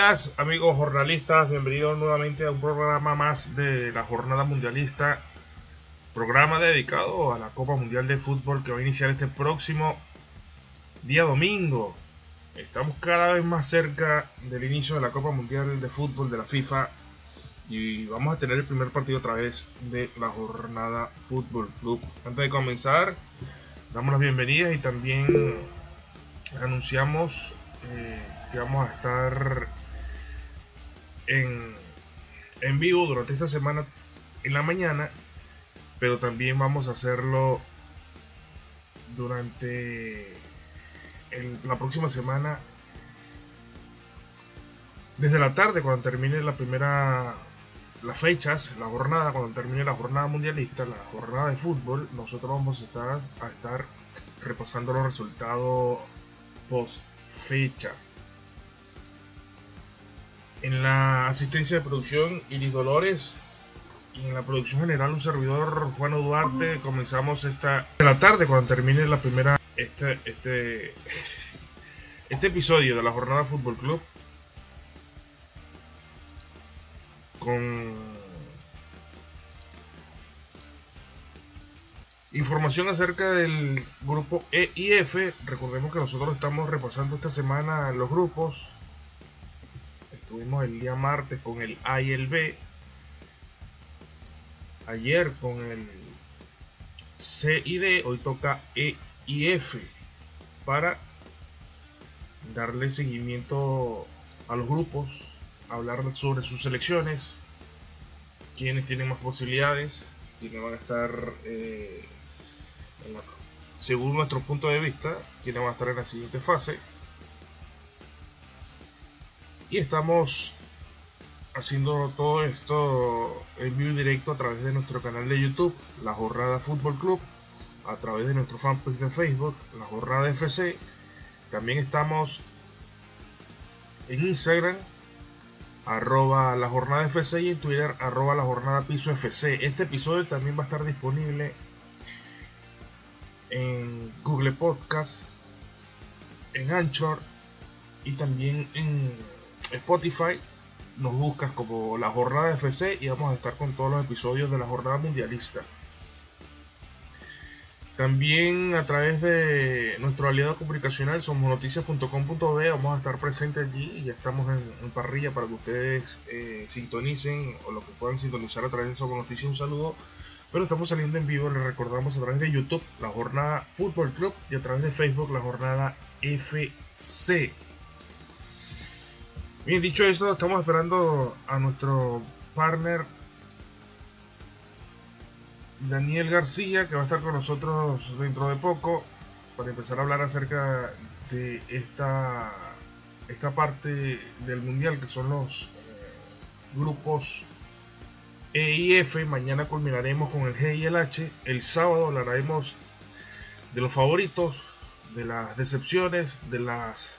días, amigos jornalistas. Bienvenidos nuevamente a un programa más de la Jornada Mundialista. Programa dedicado a la Copa Mundial de Fútbol que va a iniciar este próximo día domingo. Estamos cada vez más cerca del inicio de la Copa Mundial de Fútbol de la FIFA y vamos a tener el primer partido otra vez de la Jornada Fútbol Club. Antes de comenzar, damos las bienvenidas y también anunciamos eh, que vamos a estar en, en vivo durante esta semana en la mañana, pero también vamos a hacerlo durante la próxima semana desde la tarde cuando termine la primera las fechas, la jornada, cuando termine la jornada mundialista, la jornada de fútbol, nosotros vamos a estar, a estar repasando los resultados post fecha. En la asistencia de producción, Iris Dolores. Y en la producción general, un servidor, Juan Duarte. Comenzamos esta de la tarde cuando termine la primera. Este, este, este episodio de la jornada Fútbol Club. Con información acerca del grupo E y F. Recordemos que nosotros estamos repasando esta semana los grupos Estuvimos el día martes con el A y el B. Ayer con el C y D. Hoy toca E y F. Para darle seguimiento a los grupos. Hablar sobre sus selecciones. Quiénes tienen más posibilidades. Quiénes van a estar, eh, según nuestro punto de vista, quiénes van a estar en la siguiente fase y estamos haciendo todo esto en vivo y directo a través de nuestro canal de YouTube, La Jornada Fútbol Club, a través de nuestro fanpage de Facebook, La Jornada FC. También estamos en Instagram, arroba la jornada FC y en Twitter, arroba la jornada piso FC. Este episodio también va a estar disponible en Google Podcast, en Anchor y también en Spotify nos buscas como la jornada FC y vamos a estar con todos los episodios de la jornada mundialista. También a través de nuestro aliado comunicacional somosnoticias.com.be vamos a estar presentes allí y ya estamos en, parrilla para que ustedes eh, sintonicen o lo que puedan sintonizar a través de Somos Noticias. Un saludo. Pero estamos saliendo en vivo, les recordamos a través de YouTube la jornada Fútbol Club y a través de Facebook la jornada FC. Bien, dicho esto, estamos esperando a nuestro partner Daniel García, que va a estar con nosotros dentro de poco, para empezar a hablar acerca de esta, esta parte del mundial, que son los eh, grupos E y F. Mañana culminaremos con el G y el H. El sábado hablaremos de los favoritos, de las decepciones, de las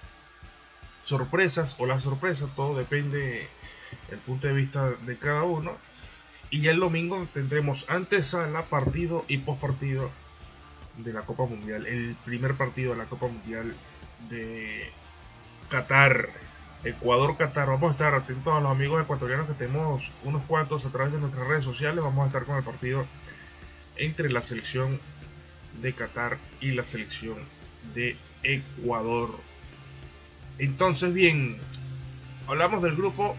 sorpresas o las sorpresas, todo depende del punto de vista de cada uno. Y ya el domingo tendremos antesala, partido y post partido de la Copa Mundial. El primer partido de la Copa Mundial de Qatar. Ecuador-Qatar. Vamos a estar atentos a los amigos ecuatorianos que tenemos unos cuantos a través de nuestras redes sociales. Vamos a estar con el partido entre la selección de Qatar y la selección de Ecuador. Entonces, bien, hablamos del grupo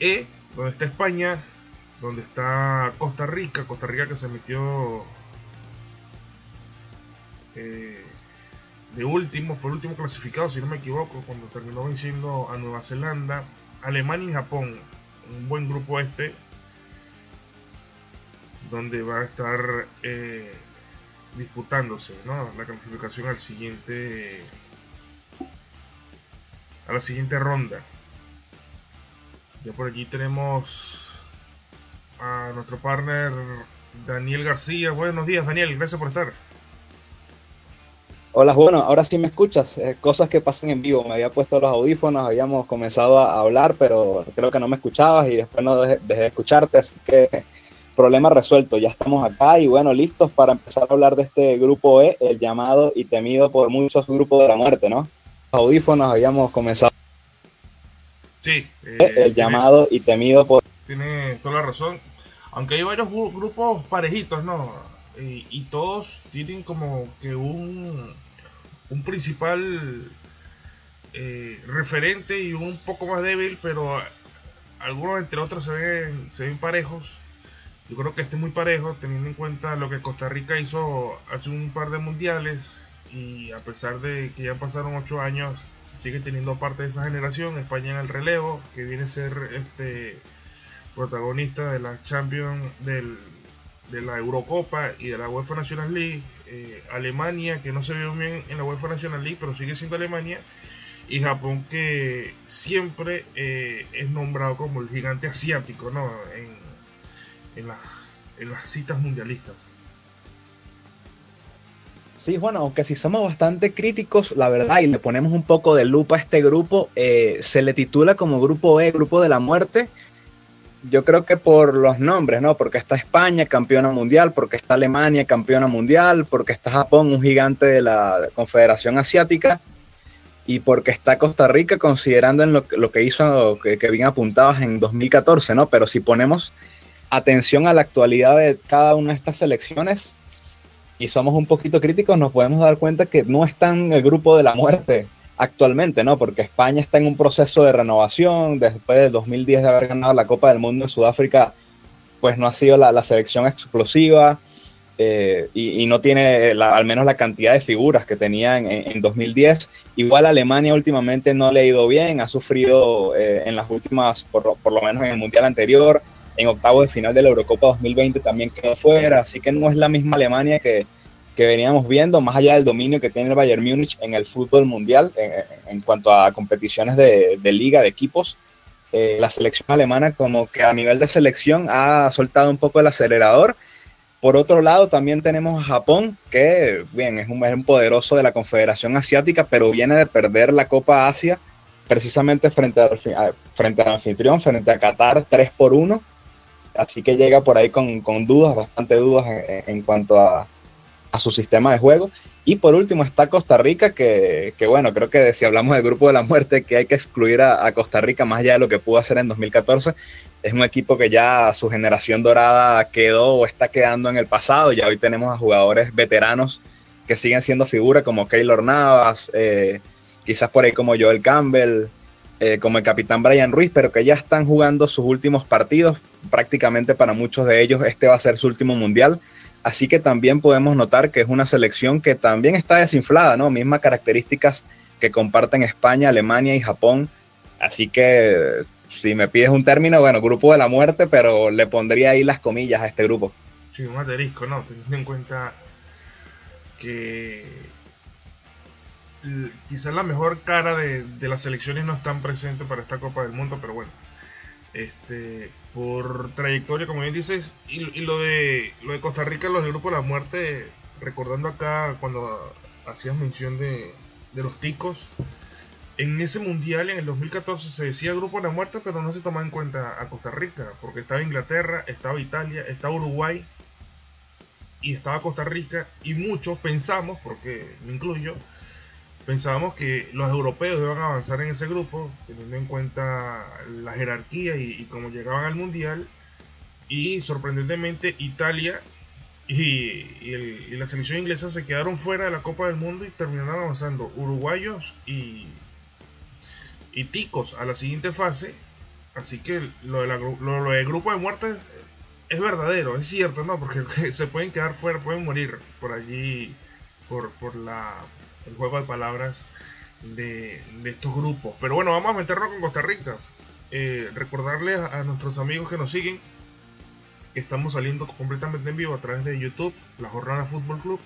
E, donde está España, donde está Costa Rica, Costa Rica que se metió eh, de último, fue el último clasificado, si no me equivoco, cuando terminó venciendo a Nueva Zelanda, Alemania y Japón, un buen grupo este, donde va a estar eh, disputándose la clasificación al siguiente a la siguiente ronda ya por allí tenemos a nuestro partner Daniel García buenos días Daniel gracias por estar Hola, bueno, ahora sí me escuchas. Eh, cosas que pasan en vivo. Me había puesto los audífonos, habíamos comenzado a hablar, pero creo que no me escuchabas y después no dejé de escucharte, así que problema resuelto, ya estamos acá y bueno, listos para empezar a hablar de este grupo E, el llamado y temido por muchos grupos de la muerte, ¿no? audífonos habíamos comenzado sí, el llamado y temido por... Tiene toda la razón. Aunque hay varios grupos parejitos, ¿no? Y, todos tienen como que un, un principal eh, referente y un poco más débil, pero algunos entre otros se ven, se ven parejos. Yo creo que este es muy parejo, teniendo en cuenta lo que Costa Rica hizo hace un par de mundiales y a pesar de que ya pasaron ocho años, sigue teniendo parte de esa generación. España en el relevo, que viene a ser este protagonista de la Champions del, de la Eurocopa y de la UEFA National League. Eh, Alemania, que no se ve bien en la UEFA National League, pero sigue siendo Alemania. Y Japón, que siempre eh, es nombrado como el gigante asiático ¿no? en, en las citas mundialistas. Sí, bueno, aunque si somos bastante críticos, la verdad, y le ponemos un poco de lupa a este grupo, eh, se le titula como Grupo E, Grupo de la Muerte. Yo creo que por los nombres, ¿no? Porque está España, campeona mundial, porque está Alemania, campeona mundial, porque está Japón, un gigante de la Confederación Asiática, y porque está Costa Rica, considerando en lo, que hizo, que, que bien apuntabas en 2014, ¿no? Pero si ponemos atención a la actualidad de cada una de estas selecciones, y somos un poquito críticos, nos podemos dar cuenta que no está en el grupo de la muerte actualmente, ¿no? Porque España está en un proceso de renovación, después de 2010 de haber ganado la Copa del Mundo en Sudáfrica, pues no ha sido la, selección explosiva eh, y, no tiene al menos la cantidad de figuras que tenía en, 2010. Igual Alemania últimamente no le ha ido bien, ha sufrido eh, en las últimas, por, por, lo menos en el Mundial anterior, en octavo de final de la Eurocopa 2020 también quedó fuera, así que no es la misma Alemania que, que veníamos viendo, más allá del dominio que tiene el Bayern Múnich en el fútbol mundial, en, cuanto a competiciones de, de liga, de equipos, eh, la selección alemana como que a nivel de selección ha soltado un poco el acelerador. Por otro lado, también tenemos a Japón, que bien, es un, es un poderoso de la Confederación Asiática, pero viene de perder la Copa Asia precisamente frente, al, frente al anfitrión, frente a Qatar 3 por 1 así que llega por ahí con, con dudas, bastante dudas en, cuanto a, a, su sistema de juego. Y por último está Costa Rica, que, que, bueno, creo que si hablamos del grupo de la muerte, que hay que excluir a, a, Costa Rica más allá de lo que pudo hacer en 2014. Es un equipo que ya su generación dorada quedó o está quedando en el pasado. Ya hoy tenemos a jugadores veteranos que siguen siendo figuras como Keylor Navas, eh, quizás por ahí como Joel Campbell, eh, como el capitán Brian Ruiz, pero que ya están jugando sus últimos partidos. Prácticamente para muchos de ellos este va a ser su último mundial. Así que también podemos notar que es una selección que también está desinflada, ¿no? Mismas características que comparten España, Alemania y Japón. Así que si me pides un término, bueno, grupo de la muerte, pero le pondría ahí las comillas a este grupo. Sí, un asterisco, ¿no? Teniendo en cuenta que quizás la mejor cara de, las selecciones no están presentes para esta Copa del Mundo, pero bueno, este, por trayectoria, como bien dices, y, lo, de, lo de Costa Rica, los del Grupo de la Muerte, recordando acá cuando hacías mención de, de los ticos, en ese mundial en el 2014 se decía Grupo de la Muerte, pero no se tomaba en cuenta a Costa Rica, porque estaba Inglaterra, estaba Italia, estaba Uruguay y estaba Costa Rica, y muchos pensamos, porque me incluyo, pensábamos que los europeos iban a avanzar en ese grupo, teniendo en cuenta la jerarquía y, cómo llegaban al mundial. Y sorprendentemente Italia y, la selección inglesa se quedaron fuera de la Copa del Mundo y terminaron avanzando uruguayos y, y ticos a la siguiente fase. Así que lo, de del grupo de muertes es verdadero, es cierto, ¿no? Porque se pueden quedar fuera, pueden morir por allí, por, por la el juego de palabras de, estos grupos. Pero bueno, vamos a meternos con Costa Rica. Eh, recordarles a, nuestros amigos que nos siguen que estamos saliendo completamente en vivo a través de YouTube, la Jornada Fútbol Club,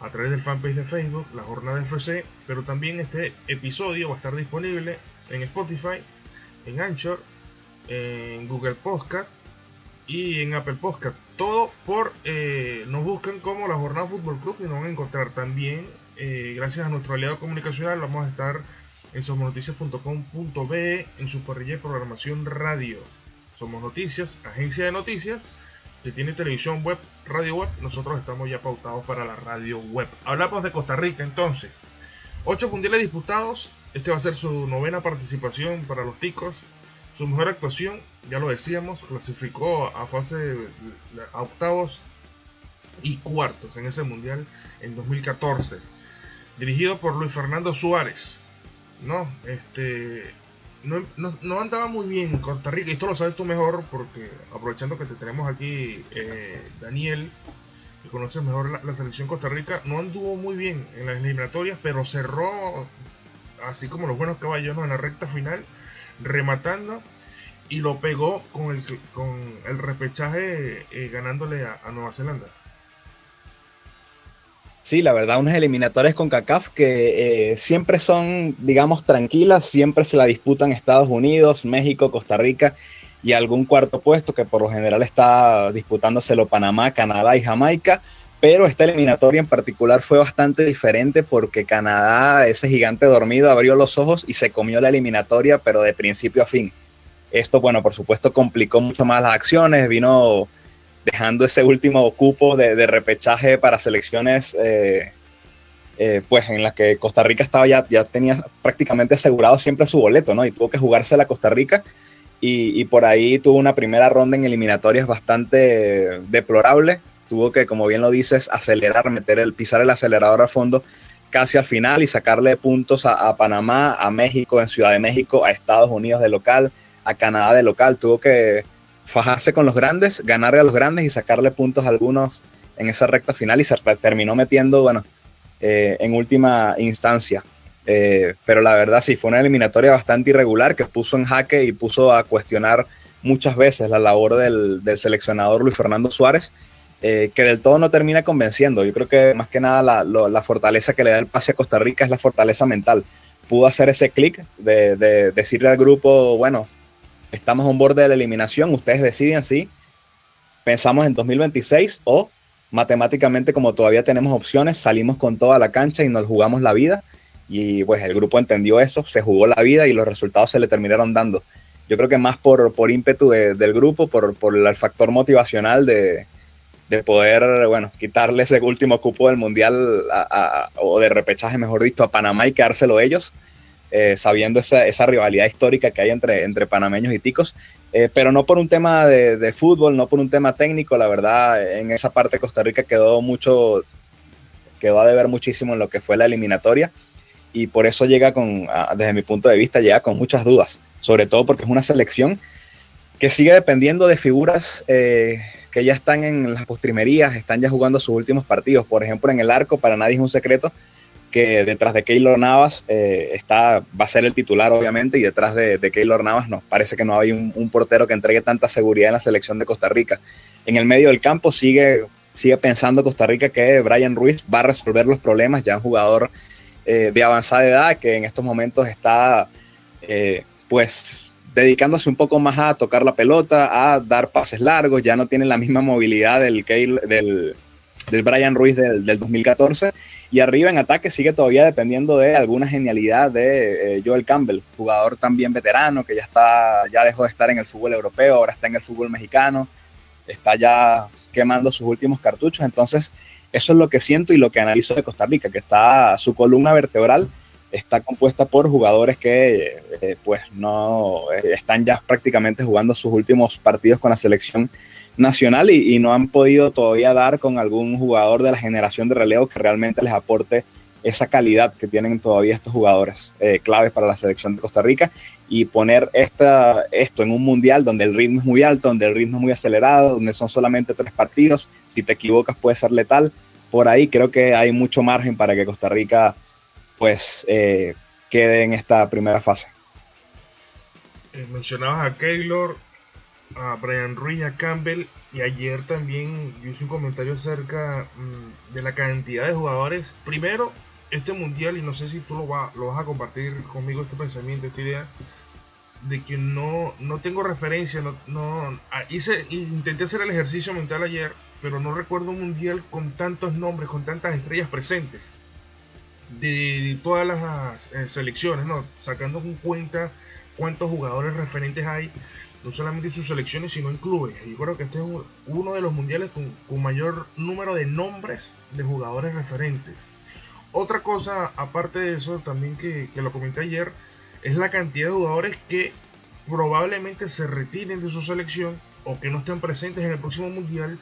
a través del fanpage de Facebook, la Jornada FC, pero también este episodio va a estar disponible en Spotify, en Anchor, en Google Podcast y en Apple Podcast. Todo por, eh, nos buscan como la Jornada Fútbol Club y nos van a encontrar también eh, gracias a nuestro aliado comunicacional, vamos a estar en somosnoticias.com.be en su parrilla de programación radio. Somos Noticias, agencia de noticias que tiene televisión web, radio web. Nosotros estamos ya pautados para la radio web. Hablamos de Costa Rica entonces. Ocho mundiales disputados. Este va a ser su novena participación para los ticos. Su mejor actuación, ya lo decíamos, clasificó a fase a octavos y cuartos en ese mundial en 2014. Dirigido por Luis Fernando Suárez. No, este no, andaba muy bien en Costa Rica. Esto lo sabes tú mejor porque aprovechando que te tenemos aquí, eh, Daniel, que conoces mejor la, selección Costa Rica, no anduvo muy bien en las eliminatorias, pero cerró así como los buenos caballeros en la recta final, rematando y lo pegó con el, con el repechaje eh, ganándole a, Nueva Zelanda. Sí, la verdad, unas eliminatorias con CACAF que eh, siempre son, digamos, tranquilas, siempre se la disputan Estados Unidos, México, Costa Rica y algún cuarto puesto que por lo general está disputándoselo Panamá, Canadá y Jamaica. Pero esta eliminatoria en particular fue bastante diferente porque Canadá, ese gigante dormido, abrió los ojos y se comió la eliminatoria, pero de principio a fin. Esto, bueno, por supuesto, complicó mucho más las acciones, vino dejando ese último cupo de, repechaje para selecciones, eh, eh, pues en las que Costa Rica estaba ya, ya tenía prácticamente asegurado siempre su boleto, ¿no? Y tuvo que jugarse la Costa Rica y, y por ahí tuvo una primera ronda en eliminatorias bastante deplorable. Tuvo que, como bien lo dices, acelerar, meter el, pisar el acelerador a fondo casi al final y sacarle puntos a, a Panamá, a México, en Ciudad de México, a Estados Unidos de local a Canadá de local. Tuvo que fajarse con los grandes, ganarle a los grandes y sacarle puntos a algunos en esa recta final y se terminó metiendo, bueno, eh, en última instancia. Eh, pero la verdad sí, fue una eliminatoria bastante irregular que puso en jaque y puso a cuestionar muchas veces la labor del, seleccionador Luis Fernando Suárez, eh, que del todo no termina convenciendo. Yo creo que más que nada la, fortaleza que le da el pase a Costa Rica es la fortaleza mental. Pudo hacer ese clic de, de decirle al grupo, bueno, estamos a un borde de la eliminación, ustedes deciden si pensamos en 2026 o matemáticamente como todavía tenemos opciones, salimos con toda la cancha y nos jugamos la vida. Y pues el grupo entendió eso, se jugó la vida y los resultados se le terminaron dando. Yo creo que más por, por ímpetu del grupo, por, por, el factor motivacional de, de, poder, bueno, quitarle ese último cupo del Mundial o de repechaje, mejor dicho, a Panamá y quedárselo ellos. Eh, sabiendo esa, esa, rivalidad histórica que hay entre, entre panameños y ticos, eh, pero no por un tema de, de, fútbol, no por un tema técnico, la verdad, en esa parte Costa Rica quedó mucho, quedó a deber muchísimo en lo que fue la eliminatoria. Y por eso llega con, desde mi punto de vista, llega con muchas dudas, sobre todo porque es una selección que sigue dependiendo de figuras eh, que ya están en las postrimerías, están ya jugando sus últimos partidos. Por ejemplo, en el arco, para nadie es un secreto, que detrás de Keylor Navas eh, está, va a ser el titular, obviamente, y detrás de, de Keylor Navas no, parece que no hay un, portero que entregue tanta seguridad en la selección de Costa Rica. En el medio del campo sigue, sigue pensando Costa Rica que Brian Ruiz va a resolver los problemas, ya un jugador eh, de avanzada edad que en estos momentos está, eh, pues, dedicándose un poco más a tocar la pelota, a dar pases largos, ya no tiene la misma movilidad del, del, del Brian Ruiz del, del 2014 y arriba en ataque sigue todavía dependiendo de alguna genialidad de eh, Joel Campbell, jugador también veterano que ya está, ya dejó de estar en el fútbol europeo, ahora está en el fútbol mexicano, está ya quemando sus últimos cartuchos. Entonces, eso es lo que siento y lo que analizo de Costa Rica, que está su columna vertebral está compuesta por jugadores que eh, pues no eh, están ya prácticamente jugando sus últimos partidos con la selección nacional y, no han podido todavía dar con algún jugador de la generación de relevo que realmente les aporte esa calidad que tienen todavía estos jugadores eh, claves para la selección de Costa Rica y poner esta, esto en un mundial donde el ritmo es muy alto, donde el ritmo es muy acelerado, donde son solamente tres partidos, si te equivocas puede ser letal, por ahí creo que hay mucho margen para que Costa Rica pues eh, quede en esta primera fase. Eh, mencionabas a Keylor, a Brian Ruiz, a Campbell y ayer también hice un comentario acerca mm, de la cantidad de jugadores. Primero, este mundial, y no sé si tú lo, lo vas a compartir conmigo, este pensamiento, esta idea, de que no, no tengo referencia, no, no ah, hice, intenté hacer el ejercicio mental ayer, pero no recuerdo un mundial con tantos nombres, con tantas estrellas presentes de todas las eh, selecciones, ¿no? sacando en cuenta cuántos jugadores referentes hay no solamente en sus selecciones, sino en clubes. Yo creo que este es uno de los mundiales con, mayor número de nombres de jugadores referentes. otra cosa, aparte de eso, también que, que lo comenté ayer, es la cantidad de jugadores que probablemente se retiren de su selección o que no estén presentes en el próximo mundial.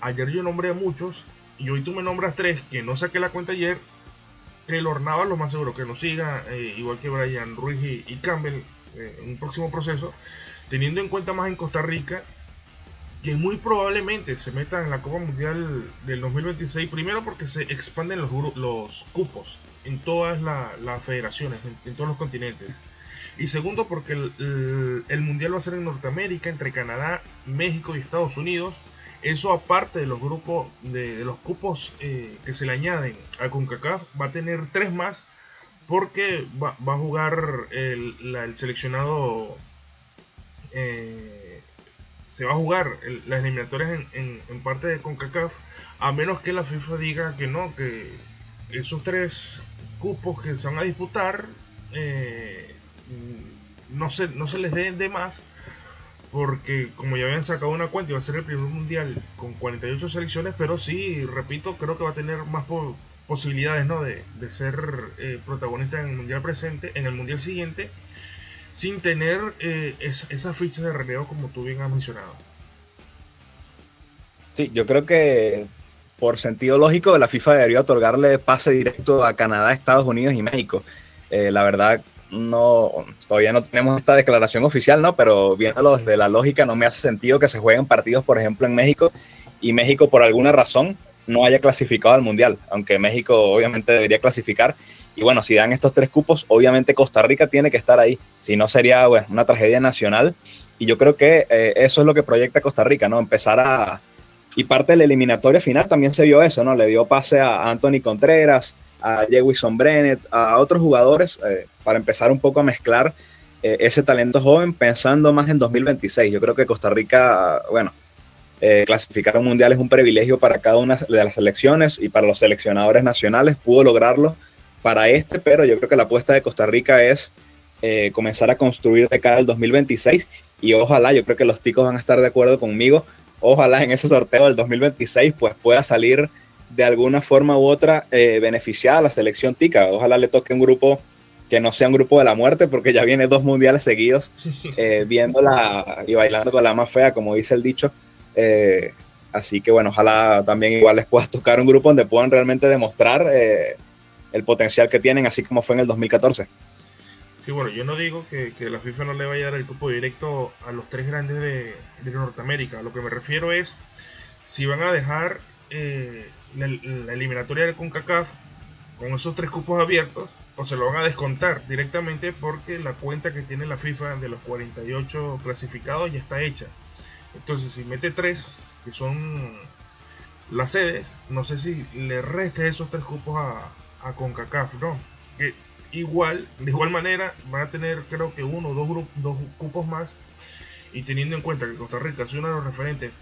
Ayer yo nombré a muchos y hoy tú me nombras tres que no saqué la cuenta ayer. Que Navas, lo más seguro que nos siga, eh, igual que Brian Ruiz y, Campbell, eh, en un próximo proceso. Teniendo en cuenta más en Costa Rica, que muy probablemente se metan en la Copa Mundial del 2026. Primero porque se expanden los, cupos en todas las federaciones, en todos los continentes. Y segundo, porque el, Mundial va a ser en Norteamérica, entre Canadá, México y Estados Unidos. Eso aparte de los grupos, de, los cupos eh, que se le añaden a CONCACAF, va a tener tres más porque va, a jugar el, seleccionado, eh, se va a jugar las eliminatorias en, parte de CONCACAF, a menos que la FIFA diga que no, que esos tres cupos que se van a disputar eh, no se, no se les den de más porque como ya habían sacado una cuenta, iba a ser el primer mundial con 48 selecciones, pero sí, repito, creo que va a tener más posibilidades ¿no? de, ser eh, protagonista en el mundial presente, en el mundial siguiente, sin tener eh, esa, ficha de relevo como tú bien has mencionado. Sí, yo creo que por sentido lógico la FIFA debería otorgarle pase directo a Canadá, Estados Unidos y México. Eh, la verdad, no, todavía no tenemos esta declaración oficial, ¿no? Pero viéndolo desde la lógica, no me hace sentido que se jueguen partidos, por ejemplo, en México y México por alguna razón no haya clasificado al Mundial, aunque México obviamente debería clasificar. Y bueno, si dan estos tres cupos, obviamente Costa Rica tiene que estar ahí, si no sería una tragedia nacional. Y yo creo que eh, eso es lo que proyecta Costa Rica, ¿no? Empezar a... Y parte de la eliminatoria final también se vio eso, ¿no? Le dio pase a Anthony Contreras, a Jewison Brennet, a otros jugadores, eh, para empezar un poco a mezclar eh, ese talento joven pensando más en 2026. Yo creo que Costa Rica, bueno, clasificar a un mundial es un privilegio para cada una de las selecciones y para los seleccionadores nacionales pudo lograrlo para este, pero yo creo que la apuesta de Costa Rica es comenzar a construir de cara al 2026 y ojalá, yo creo que los ticos van a estar de acuerdo conmigo, ojalá en ese sorteo del 2026 pues pueda salir de alguna forma u otra eh, beneficiada a la selección tica. Ojalá le toque un grupo que no sea un grupo de la muerte, porque ya viene dos mundiales seguidos eh, viéndola y bailando con la más fea, como dice el dicho. Eh, así que bueno, ojalá también igual les pueda tocar un grupo donde puedan realmente demostrar eh, el potencial que tienen, así como fue en el 2014. Sí, bueno, yo no digo que, la FIFA no le vaya a dar el grupo directo a los tres grandes de, de Norteamérica. Lo que me refiero es si van a dejar la, eliminatoria del CONCACAF con esos tres cupos abiertos o se lo van a descontar directamente porque la cuenta que tiene la FIFA de los 48 clasificados ya está hecha. Entonces, si mete tres, que son las sedes, no sé si le reste esos tres cupos a, a CONCACAF, ¿no? Que igual, de igual manera, van a tener creo que uno o dos, dos cupos más. Y teniendo en cuenta que Costa Rica es uno de los referentes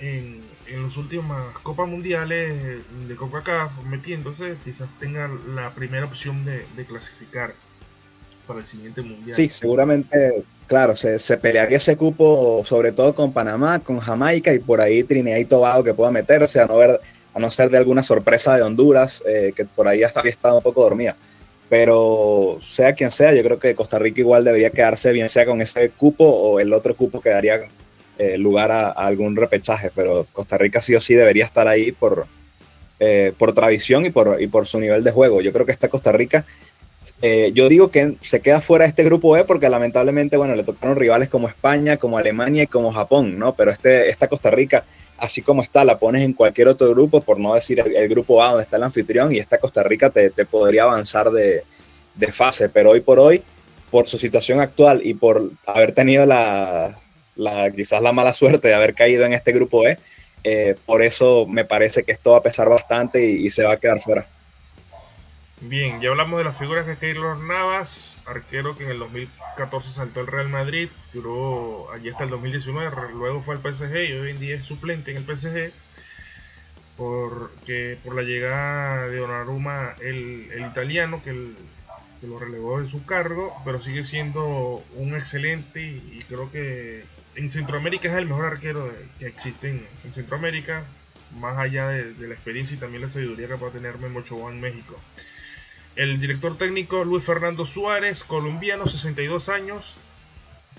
en, en las últimas Copas Mundiales de Coca-Cola metiéndose, quizás tenga la primera opción de, clasificar para el siguiente Mundial. Sí, seguramente, claro, se, se, pelearía ese cupo sobre todo con Panamá, con Jamaica y por ahí Trinidad y Tobago que pueda meterse, a no, ver, a no ser de alguna sorpresa de Honduras, eh, que por ahí hasta había estado un poco dormida. Pero sea quien sea, yo creo que Costa Rica igual debería quedarse bien sea con ese cupo o el otro cupo quedaría eh, lugar a, algún repechaje, pero Costa Rica sí o sí debería estar ahí por, eh, por tradición y por, y por su nivel de juego. Yo creo que esta Costa Rica, yo digo que se queda fuera de este grupo E porque lamentablemente, bueno, le tocaron rivales como España, como Alemania y como Japón, ¿no? Pero este, esta Costa Rica, así como está, la pones en cualquier otro grupo, por no decir el, grupo A donde está el anfitrión, y esta Costa Rica te, te podría avanzar de, de fase, pero hoy por hoy, por su situación actual y por haber tenido la, la, quizás la mala suerte de haber caído en este grupo E. Por eso me parece que esto va a pesar bastante y, se va a quedar fuera. Bien, ya hablamos de las figuras de Keylor Navas, arquero que en el 2014 saltó el Real Madrid, duró allí hasta el 2019, luego fue al PSG y hoy en día es suplente en el PSG porque por la llegada de Donnarumma el, el italiano que, que, lo relevó de su cargo, pero sigue siendo un excelente y creo que en Centroamérica es el mejor arquero que existe en, Centroamérica. más allá de, la experiencia y también la sabiduría que a tener Memo Ochoa en México. El director técnico Luis Fernando Suárez, colombiano, 62 años,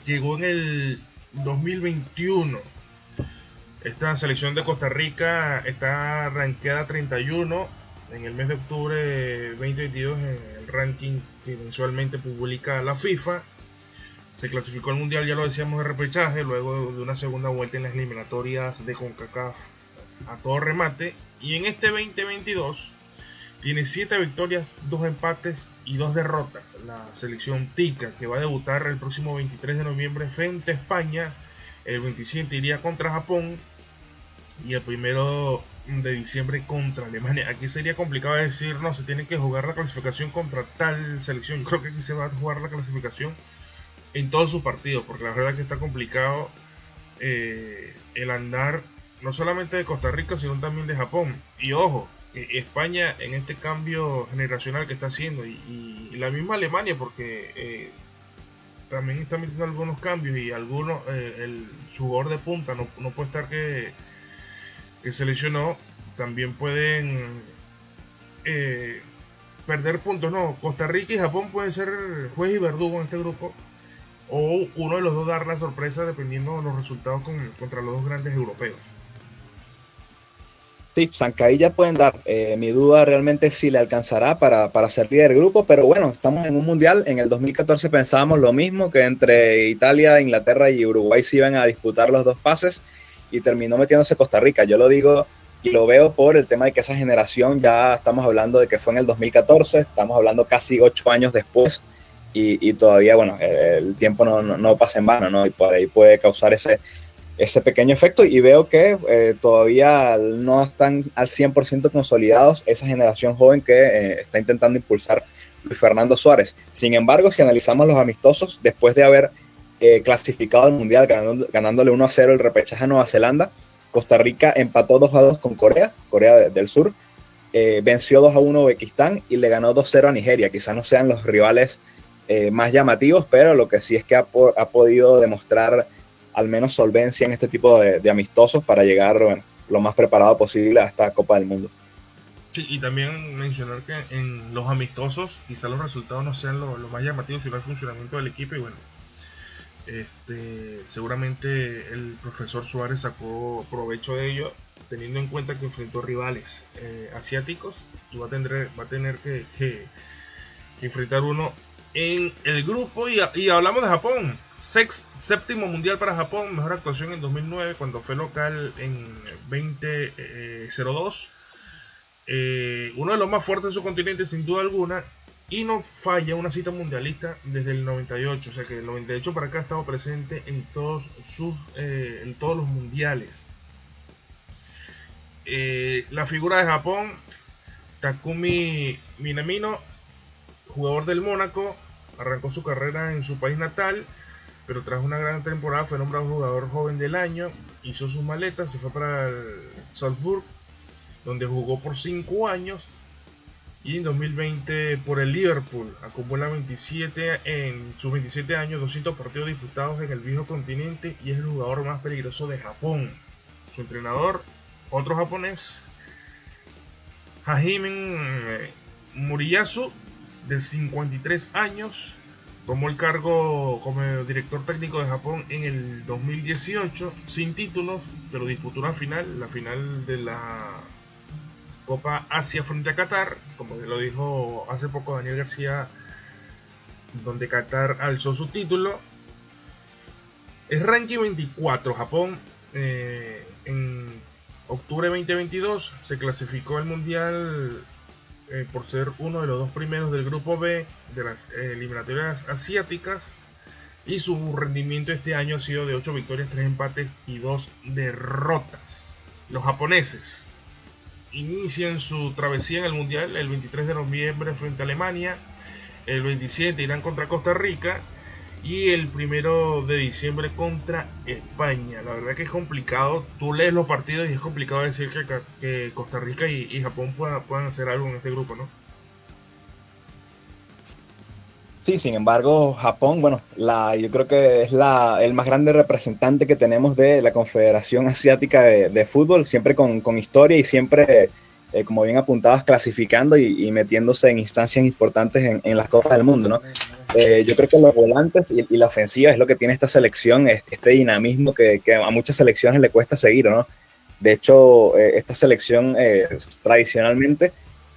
llegó en el 2021. Esta selección de Costa Rica está rankeada 31 en el mes de octubre 2022 en el ranking que mensualmente publica la FIFA. Se clasificó al Mundial, ya lo decíamos, de repechaje, luego de una segunda vuelta en las eliminatorias de CONCACAF a todo remate. Y en este 2022 tiene 7 victorias, 2 empates y 2 derrotas. La selección Tica, que va a debutar el próximo 23 de noviembre frente a España. El 27 iría contra Japón. Y el primero de diciembre contra Alemania. Aquí sería complicado decir, no, se tiene que jugar la clasificación contra tal selección. Creo que aquí se va a jugar la clasificación en todos sus partidos, porque la verdad que está complicado eh, el andar no solamente de Costa Rica, sino también de Japón. Y ojo, España en este cambio generacional que está haciendo, y, la misma Alemania, porque eh, también está metiendo algunos cambios y algunos, eh, el, jugador de punta no, no puede estar que que se lesionó, también pueden eh, perder puntos. No, Costa Rica y Japón pueden ser juez y verdugo en este grupo. O uno de los dos dar la sorpresa dependiendo de los resultados contra los dos grandes europeos. Sí, ya pueden dar. Eh, mi duda realmente es si le alcanzará para, para ser líder del grupo, pero bueno, estamos en un mundial. En el 2014 pensábamos lo mismo, que entre Italia, Inglaterra y Uruguay se iban a disputar los dos pases y terminó metiéndose Costa Rica. Yo lo digo y lo veo por el tema de que esa generación ya estamos hablando de que fue en el 2014, estamos hablando casi ocho años después y, todavía, bueno, el tiempo no, no, pasa en vano, ¿no? Y por ahí puede causar ese, ese pequeño efecto y veo que eh, todavía no están al 100% consolidados esa generación joven que eh, está intentando impulsar Luis Fernando Suárez. Sin embargo, si analizamos los amistosos, después de haber eh, clasificado al Mundial, ganándole 1 a 0 el repechaje a Nueva Zelanda. Costa Rica empató 2 a 2 con Corea, Corea del Sur. Venció 2 a 1 a Uzbekistán y le ganó 2 a 0 a Nigeria. Quizás no sean los rivales más llamativos, pero lo que sí es que ha, podido demostrar al menos solvencia en este tipo de, amistosos para llegar lo más preparado posible a esta Copa del Mundo. Sí, y también mencionar que en los amistosos quizás los resultados no sean lo, más llamativos, sino el funcionamiento del equipo y bueno, este, seguramente el profesor Suárez sacó provecho de ello, teniendo en cuenta que enfrentó rivales eh, asiáticos y va a tener, va a tener que, enfrentar uno en el grupo. Y, hablamos de Japón. Sex, séptimo mundial para Japón, mejor actuación en 2009 cuando fue local en 2002. Eh, uno de los más fuertes de su continente sin duda alguna y no falla una cita mundialista desde el 98. O sea que el 98 para acá ha estado presente en todos, sus, eh, en todos los mundiales. Eh, la figura de Japón, Takumi Minamino, jugador del Mónaco, arrancó su carrera en su país natal, pero tras una gran temporada fue nombrado jugador joven del año, hizo sus maletas, se fue para el Salzburg, donde jugó por 5 años y en 2020 por el Liverpool. Acumula 27 en sus 27 años, 200 partidos disputados en el viejo continente y es el jugador más peligroso de Japón. Su entrenador, otro japonés, Hajime eh, Muriyasu, de 53 años, tomó el cargo como director técnico de Japón en el 2018, sin títulos, pero disputó una final, la final de la Copa Asia frente a Qatar, como lo dijo hace poco Daniel García, donde Qatar alzó su título. Es ranking 24, Japón eh, en octubre 2022 se clasificó al Mundial eh, por ser uno de los dos primeros del grupo B de las eliminatorias asiáticas. Y su rendimiento este año ha sido de 8 victorias, 3 empates y 2 derrotas. Los japoneses inician su travesía en el Mundial el 23 de noviembre frente a Alemania, el 27 irán contra Costa Rica y el 1 de diciembre contra España. La verdad que es complicado, tú lees los partidos y es complicado decir que, Costa Rica y, Japón puedan, hacer algo en este grupo, ¿no? Sí, sin embargo, Japón, bueno, la, yo creo que es la, el más grande representante que tenemos de la Confederación Asiática de, Fútbol, siempre con, historia y siempre, eh, como bien apuntabas, clasificando y, metiéndose en instancias importantes en, en, las Copas del Mundo, ¿no? Eh, yo creo que los volantes y, la ofensiva es lo que tiene esta selección, este dinamismo que, a muchas selecciones le cuesta seguir, ¿no? De hecho, eh, esta selección tradicionalmente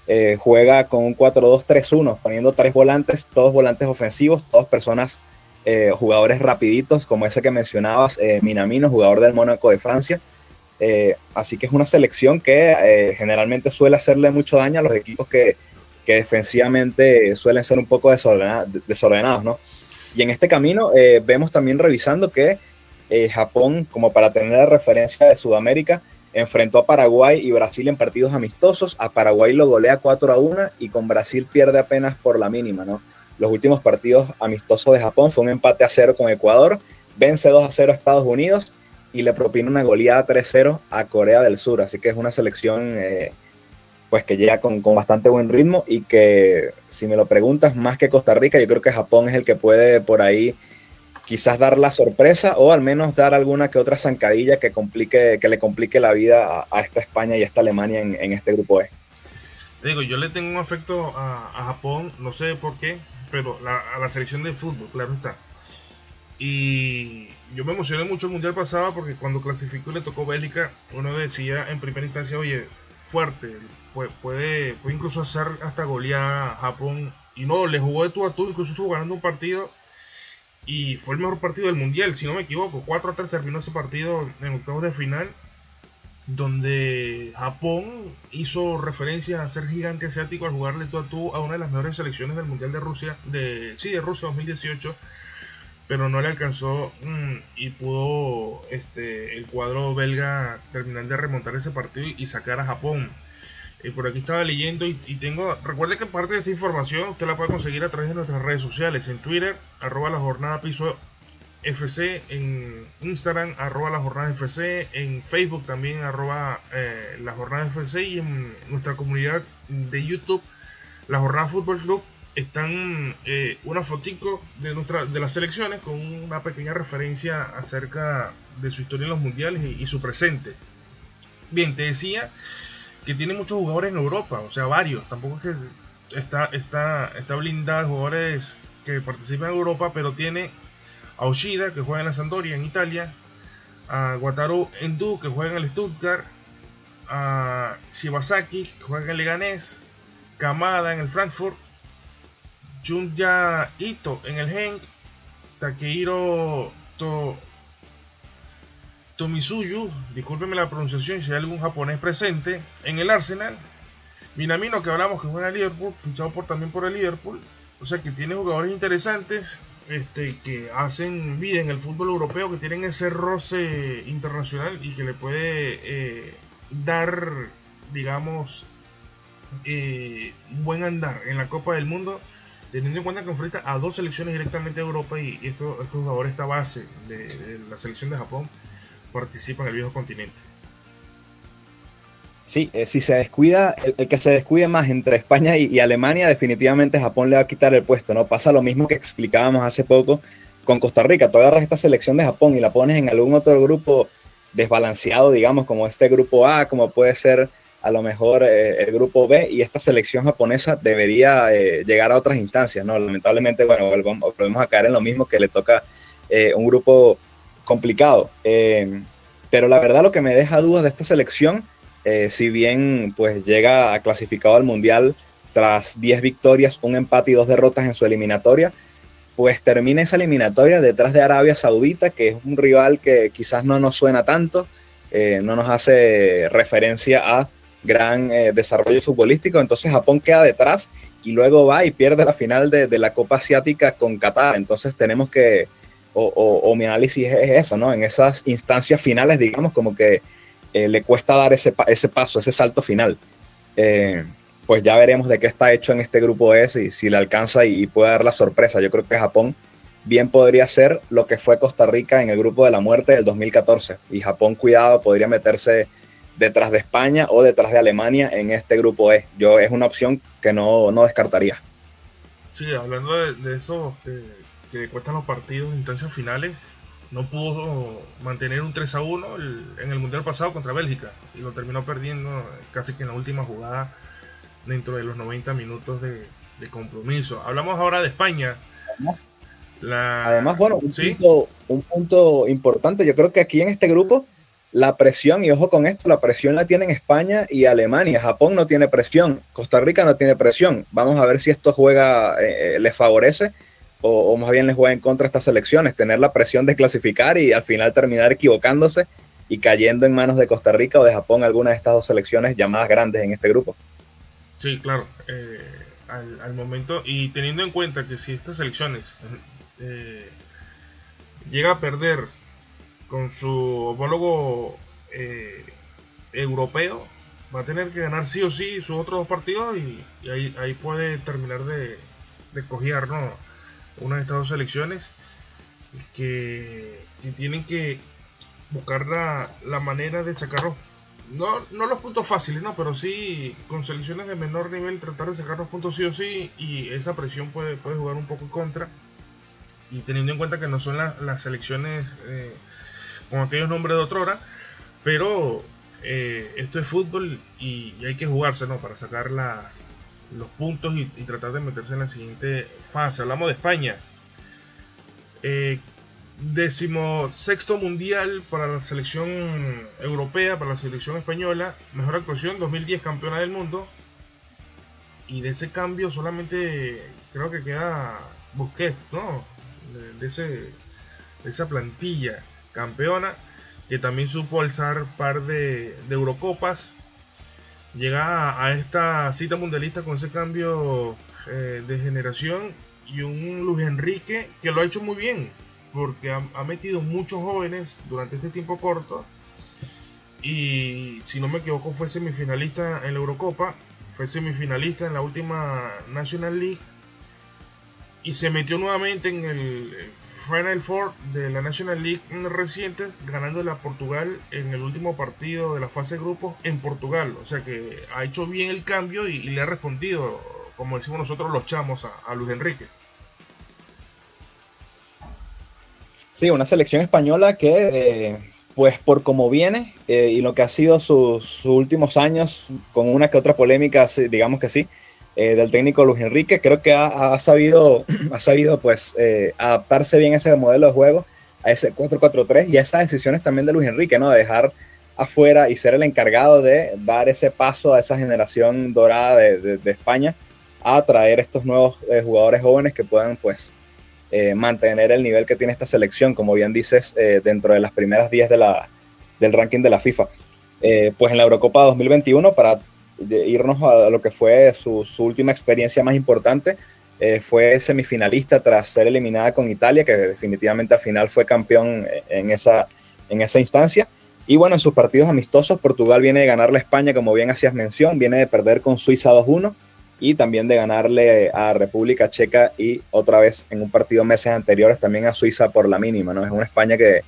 eh, juega con un 4-2-3-1, poniendo tres volantes, todos volantes ofensivos, todas personas, jugadores rapiditos, como ese que mencionabas, Minamino, jugador del Mónaco de Francia. así que es una selección que generalmente suele hacerle mucho daño a los equipos que, que defensivamente suelen ser un poco desordenados, ¿no? Y en este camino vemos también revisando que Japón, como para tener la referencia de Sudamérica, enfrentó a Paraguay y Brasil en partidos amistosos. A Paraguay lo golea 4 a 1 y con Brasil pierde apenas por la mínima, ¿no? Los últimos partidos amistosos de Japón fue un empate a 0 con Ecuador, vence 2 a 0 a Estados Unidos y le propina una goleada 3-0 a Corea del Sur. Así que es una selección eh, pues que llega con, con, bastante buen ritmo y que, si me lo preguntas, más que Costa Rica, yo creo que Japón es el que puede por ahí quizás dar la sorpresa o al menos dar alguna que otra zancadilla que, complique, que le complique la vida a, esta España y a esta Alemania en, este grupo E. Digo, yo le tengo un afecto a, Japón, no sé por qué, pero a la selección de fútbol, claro está. Y yo me emocioné mucho el mundial pasado porque cuando clasificó y le tocó Bélgica, uno decía en primera instancia, oye, fuerte, puede, puede, incluso hacer hasta golear a Japón. Y no, le jugó de tú a tú, incluso estuvo ganando un partido y fue el mejor partido del mundial, si no me equivoco. 4 a 3 terminó ese partido en octavos de final, donde Japón hizo referencia a ser gigante asiático al jugarle tú a tú a una de las mejores selecciones del mundial de Rusia, de, sí, de Rusia 2018, pero no le alcanzó mm, y pudo este, el cuadro belga terminar de remontar ese partido y sacar a Japón. Eh, por aquí estaba leyendo y, tengo, recuerde que parte de esta información usted la puede conseguir a través de nuestras redes sociales, en Twitter, arroba la jornada piso FC, en Instagram, arroba la jornada FC, en Facebook también, arroba eh, la jornada FC y en nuestra comunidad de YouTube, la jornada Fútbol Club, están eh, una fotico de, nuestra, de las selecciones con una pequeña referencia acerca de su historia en los mundiales y, y su presente. Bien, te decía que tiene muchos jugadores en Europa, o sea, varios. Tampoco es que está, está, está blindada jugadores que participan en Europa, pero tiene a Oshida, que juega en la Sampdoria en Italia, a Wataru Endu, que juega en el Stuttgart, a Shibasaki, que juega en el Leganés, Kamada en el Frankfurt, Junya Ito en el Genk, Takehiro to Tomisuyu, discúlpeme la pronunciación si hay algún japonés presente, en el Arsenal. Minamino, que hablamos que juega en Liverpool, fichado por, también por el Liverpool. O sea que tiene jugadores interesantes este, que hacen vida en el fútbol europeo, que tienen ese roce internacional y que le puede eh, dar, digamos, eh, buen andar en la Copa del Mundo, teniendo en cuenta que enfrenta a dos selecciones directamente de Europa y, esto, estos jugadores, esta base de la selección de Japón participa en el viejo continente. Sí, eh, si se descuida, el, que se descuide más entre España y, Alemania, definitivamente Japón le va a quitar el puesto, ¿no? Pasa lo mismo que explicábamos hace poco con Costa Rica. Tú agarras esta selección de Japón y la pones en algún otro grupo desbalanceado, digamos, como este grupo A, como puede ser a lo mejor eh, el grupo B, y esta selección japonesa debería eh, llegar a otras instancias, ¿no? Lamentablemente, bueno, volvemos a caer en lo mismo que le toca un grupo complicado. Eh, pero la verdad lo que me deja dudas de esta selección, eh, si bien pues llega a clasificado al Mundial tras 10 victorias, un empate y dos derrotas en su eliminatoria, pues termina esa eliminatoria detrás de Arabia Saudita, que es un rival que quizás no nos suena tanto, eh, no nos hace referencia a gran desarrollo futbolístico, entonces Japón queda detrás y luego va y pierde la final de la Copa Asiática con Qatar, entonces tenemos que o, mi análisis es eso, ¿no? En esas instancias finales, digamos, como que eh, le cuesta dar ese, ese paso, ese salto final. Eh, pues ya veremos de qué está hecho en este grupo S y si le alcanza y, puede dar la sorpresa. Yo creo que Japón bien podría ser lo que fue Costa Rica en el grupo de la muerte del 2014. Y Japón, cuidado, podría meterse detrás de España o detrás de Alemania en este grupo E. Yo es una opción que no, no descartaría. Sí, hablando de, de que, que cuestan los partidos instancias finales, no pudo mantener un 3 a 1 en el Mundial pasado contra Bélgica y lo terminó perdiendo casi que en la última jugada dentro de los 90 minutos de, compromiso. Hablamos ahora de España. Además, bueno, un, punto, un punto importante, yo creo que aquí en este grupo la presión, y ojo con esto, la presión la tienen España y Alemania. Japón no tiene presión, Costa Rica no tiene presión. Vamos a ver si esto juega, eh, eh, les favorece o, más bien les juega en contra a estas selecciones, tener la presión de clasificar y al final terminar equivocándose y cayendo en manos de Costa Rica o de Japón, alguna de estas dos selecciones llamadas grandes en este grupo. Sí, claro. Eh, al, momento, y teniendo en cuenta que si estas selecciones eh, llega a perder con su homólogo eh, europeo, va a tener que ganar sí o sí sus otros dos partidos y, ahí, ahí, puede terminar de, de ¿no? Una de estas dos selecciones que, tienen que buscar la, manera de sacarlos, no, no los puntos fáciles, no, pero sí con selecciones de menor nivel tratar de sacar los puntos sí o sí y esa presión puede, puede jugar un poco en contra. Y teniendo en cuenta que no son las selecciones eh, con aquellos nombres de otra hora, pero eh, esto es fútbol y, hay que jugarse ¿no? para sacar las, los puntos y, tratar de meterse en la siguiente fase. Hablamos de España. Eh, décimo sexto mundial para la selección europea, para la selección española. Mejor actuación, 2010 campeona del mundo. Y de ese cambio solamente creo que queda Busquets, ¿no? De, ese, esa plantilla campeona que también supo alzar par de Eurocopas llega a esta cita mundialista con ese cambio eh, de generación y un Luis Enrique que lo ha hecho muy bien porque ha, metido muchos jóvenes durante este tiempo corto. Y si no me equivoco fue semifinalista en la Eurocopa, fue semifinalista en la última National League y se metió nuevamente en el Final Four de la National League reciente, ganándole a Portugal en el último partido de la fase de grupos en Portugal. O sea que ha hecho bien el cambio y, le ha respondido, como decimos nosotros los chamos, a, Luis Enrique. Sí, una selección española que, eh, pues por cómo viene eh, y lo que ha sido sus últimos años, con una que otra polémica, digamos que sí, eh, del técnico Luis Enrique. Creo que ha, sabido, ha sabido pues, eh, adaptarse bien ese modelo de juego, a ese 4-4-3 y a esas decisiones también de Luis Enrique, ¿no? De dejar afuera y ser el encargado de dar ese paso a esa generación dorada de, España a traer estos nuevos eh, jugadores jóvenes que puedan pues mantener el nivel que tiene esta selección, como bien dices, dentro de las primeras 10 de la, del ranking de la FIFA. pues en la Eurocopa 2021, para de irnos a lo que fue su, última experiencia más importante. Eh, fue semifinalista tras ser eliminada con Italia, que definitivamente al final fue campeón en esa, en esa instancia. Y bueno, en sus partidos amistosos, Portugal viene de ganarle a España, como bien hacías mención, viene de perder con Suiza 2-1 y también de ganarle a República Checa y otra vez en un partido meses anteriores también a Suiza por la mínima. ¿no? Es una España que,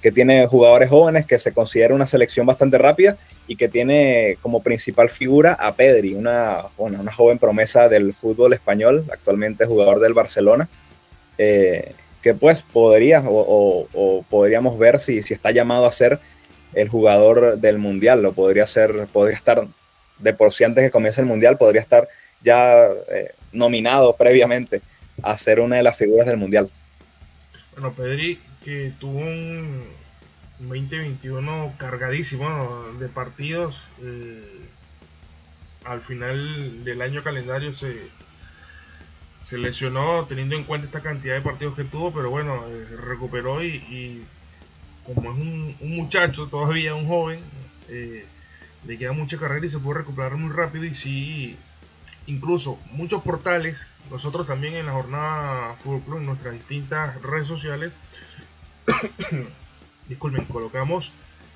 que tiene jugadores jóvenes, que se considera una selección bastante rápida y que tiene como principal figura a Pedri, una, una joven promesa del fútbol español, actualmente jugador del Barcelona, eh, que pues podría o, podríamos ver si, si, está llamado a ser el jugador del Mundial, lo podría ser, podría estar de por sí antes que comience el Mundial, podría estar ya eh, nominado previamente a ser una de las figuras del Mundial. Bueno, Pedri que tuvo un 2021 cargadísimo de partidos. Eh, al final del año calendario se, se lesionó teniendo en cuenta esta cantidad de partidos que tuvo, pero bueno, eh, recuperó y, como es un, muchacho, todavía un joven, eh, le queda mucha carrera y se puede recuperar muy rápido y sí, incluso muchos portales, nosotros también en la jornada Fútbol Club, en nuestras distintas redes sociales, disculpen, colocamos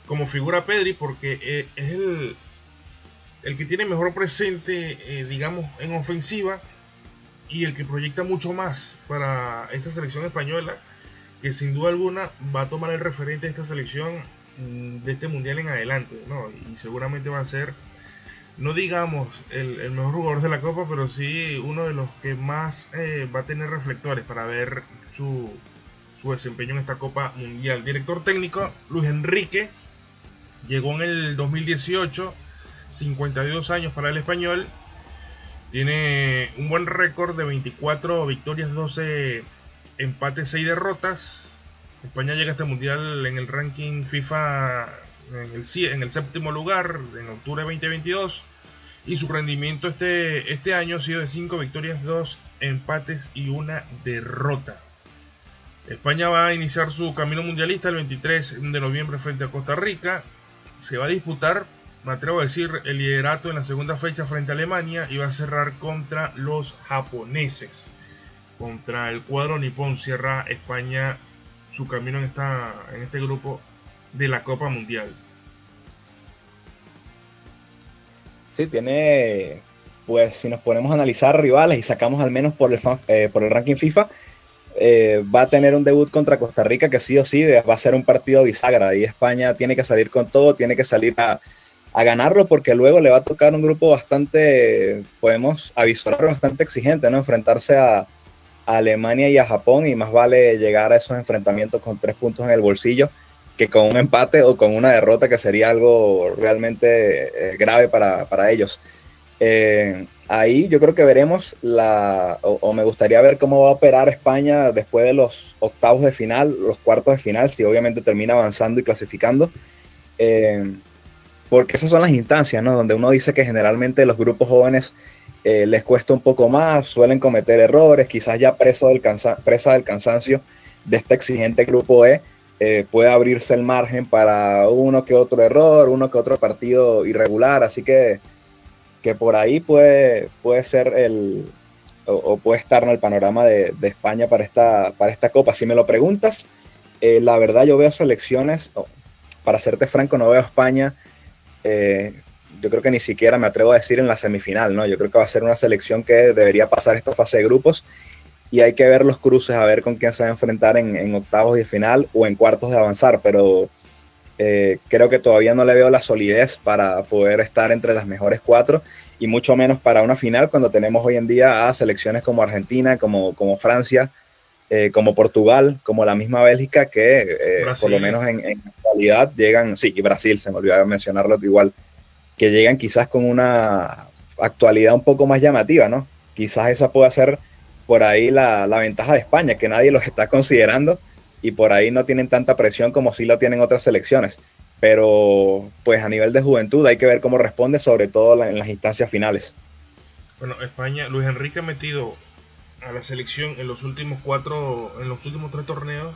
como figura Pedri porque eh, es el, el que tiene mejor presente, eh, digamos, en ofensiva y el que proyecta mucho más para esta selección española, que sin duda alguna va a tomar el referente de esta selección mm, de este mundial en adelante, ¿no? Y seguramente va a ser no digamos el, mejor jugador de la Copa, pero sí uno de los que más eh, va a tener reflectores para ver su, su desempeño en esta Copa Mundial. Director técnico Luis Enrique llegó en el 2018, 52 años para el español. Tiene un buen récord de 24 victorias, 12 empates, 6 derrotas. España llega a este mundial en el ranking FIFA en el, séptimo lugar en octubre de 2022 y su rendimiento este, este año ha sido de 5 victorias, 2 empates y una derrota. España va a iniciar su camino mundialista el 23 de noviembre frente a Costa Rica. Se va a disputar, me atrevo a decir, el liderato en la segunda fecha frente a Alemania y va a cerrar contra los japoneses. Contra el cuadro nipón cierra España su camino en, esta, en este grupo de la Copa Mundial. Sí, tiene, pues si nos ponemos a analizar rivales y sacamos al menos por el, eh, por el ranking FIFA, eh, va a tener un debut contra Costa Rica que sí o sí va a ser un partido bisagra y España tiene que salir con todo, tiene que salir a, ganarlo porque luego le va a tocar un grupo bastante, podemos avisar, bastante exigente, ¿no? Enfrentarse a, Alemania y a Japón y más vale llegar a esos enfrentamientos con tres puntos en el bolsillo que con un empate o con una derrota que sería algo realmente eh, grave para, ellos. Eh, ahí yo creo que veremos la, o, me gustaría ver cómo va a operar España después de los octavos de final, los cuartos de final, si obviamente termina avanzando y clasificando. Eh, porque esas son las instancias, ¿no? Donde uno dice que generalmente los grupos jóvenes eh, les cuesta un poco más, suelen cometer errores, quizás ya preso del presa del cansancio de este exigente grupo E, eh, puede abrirse el margen para uno que otro error, uno que otro partido irregular, así que que por ahí puede, puede ser el, o, puede estar en el panorama de, España para esta, para esta Copa. Si me lo preguntas, eh, la verdad yo veo selecciones, para serte franco, no veo España, eh, yo creo que ni siquiera me atrevo a decir en la semifinal, ¿no? Yo creo que va a ser una selección que debería pasar esta fase de grupos y hay que ver los cruces, a ver con quién se va a enfrentar en, en octavos de final o en cuartos de avanzar, pero eh, creo que todavía no le veo la solidez para poder estar entre las mejores cuatro y mucho menos para una final cuando tenemos hoy en día a selecciones como Argentina, como, como Francia, eh, como Portugal, como la misma Bélgica, que eh, por lo menos en, en actualidad llegan, sí, y Brasil, se me olvidó mencionarlo igual, que llegan quizás con una actualidad un poco más llamativa, ¿no? Quizás esa pueda ser por ahí la, la ventaja de España, que nadie los está considerando y por ahí no tienen tanta presión como si lo tienen otras selecciones. Pero pues a nivel de juventud hay que ver cómo responde, sobre todo en las instancias finales. Bueno, España, Luis Enrique ha metido a la selección en los últimos cuatro, en los últimos tres torneos.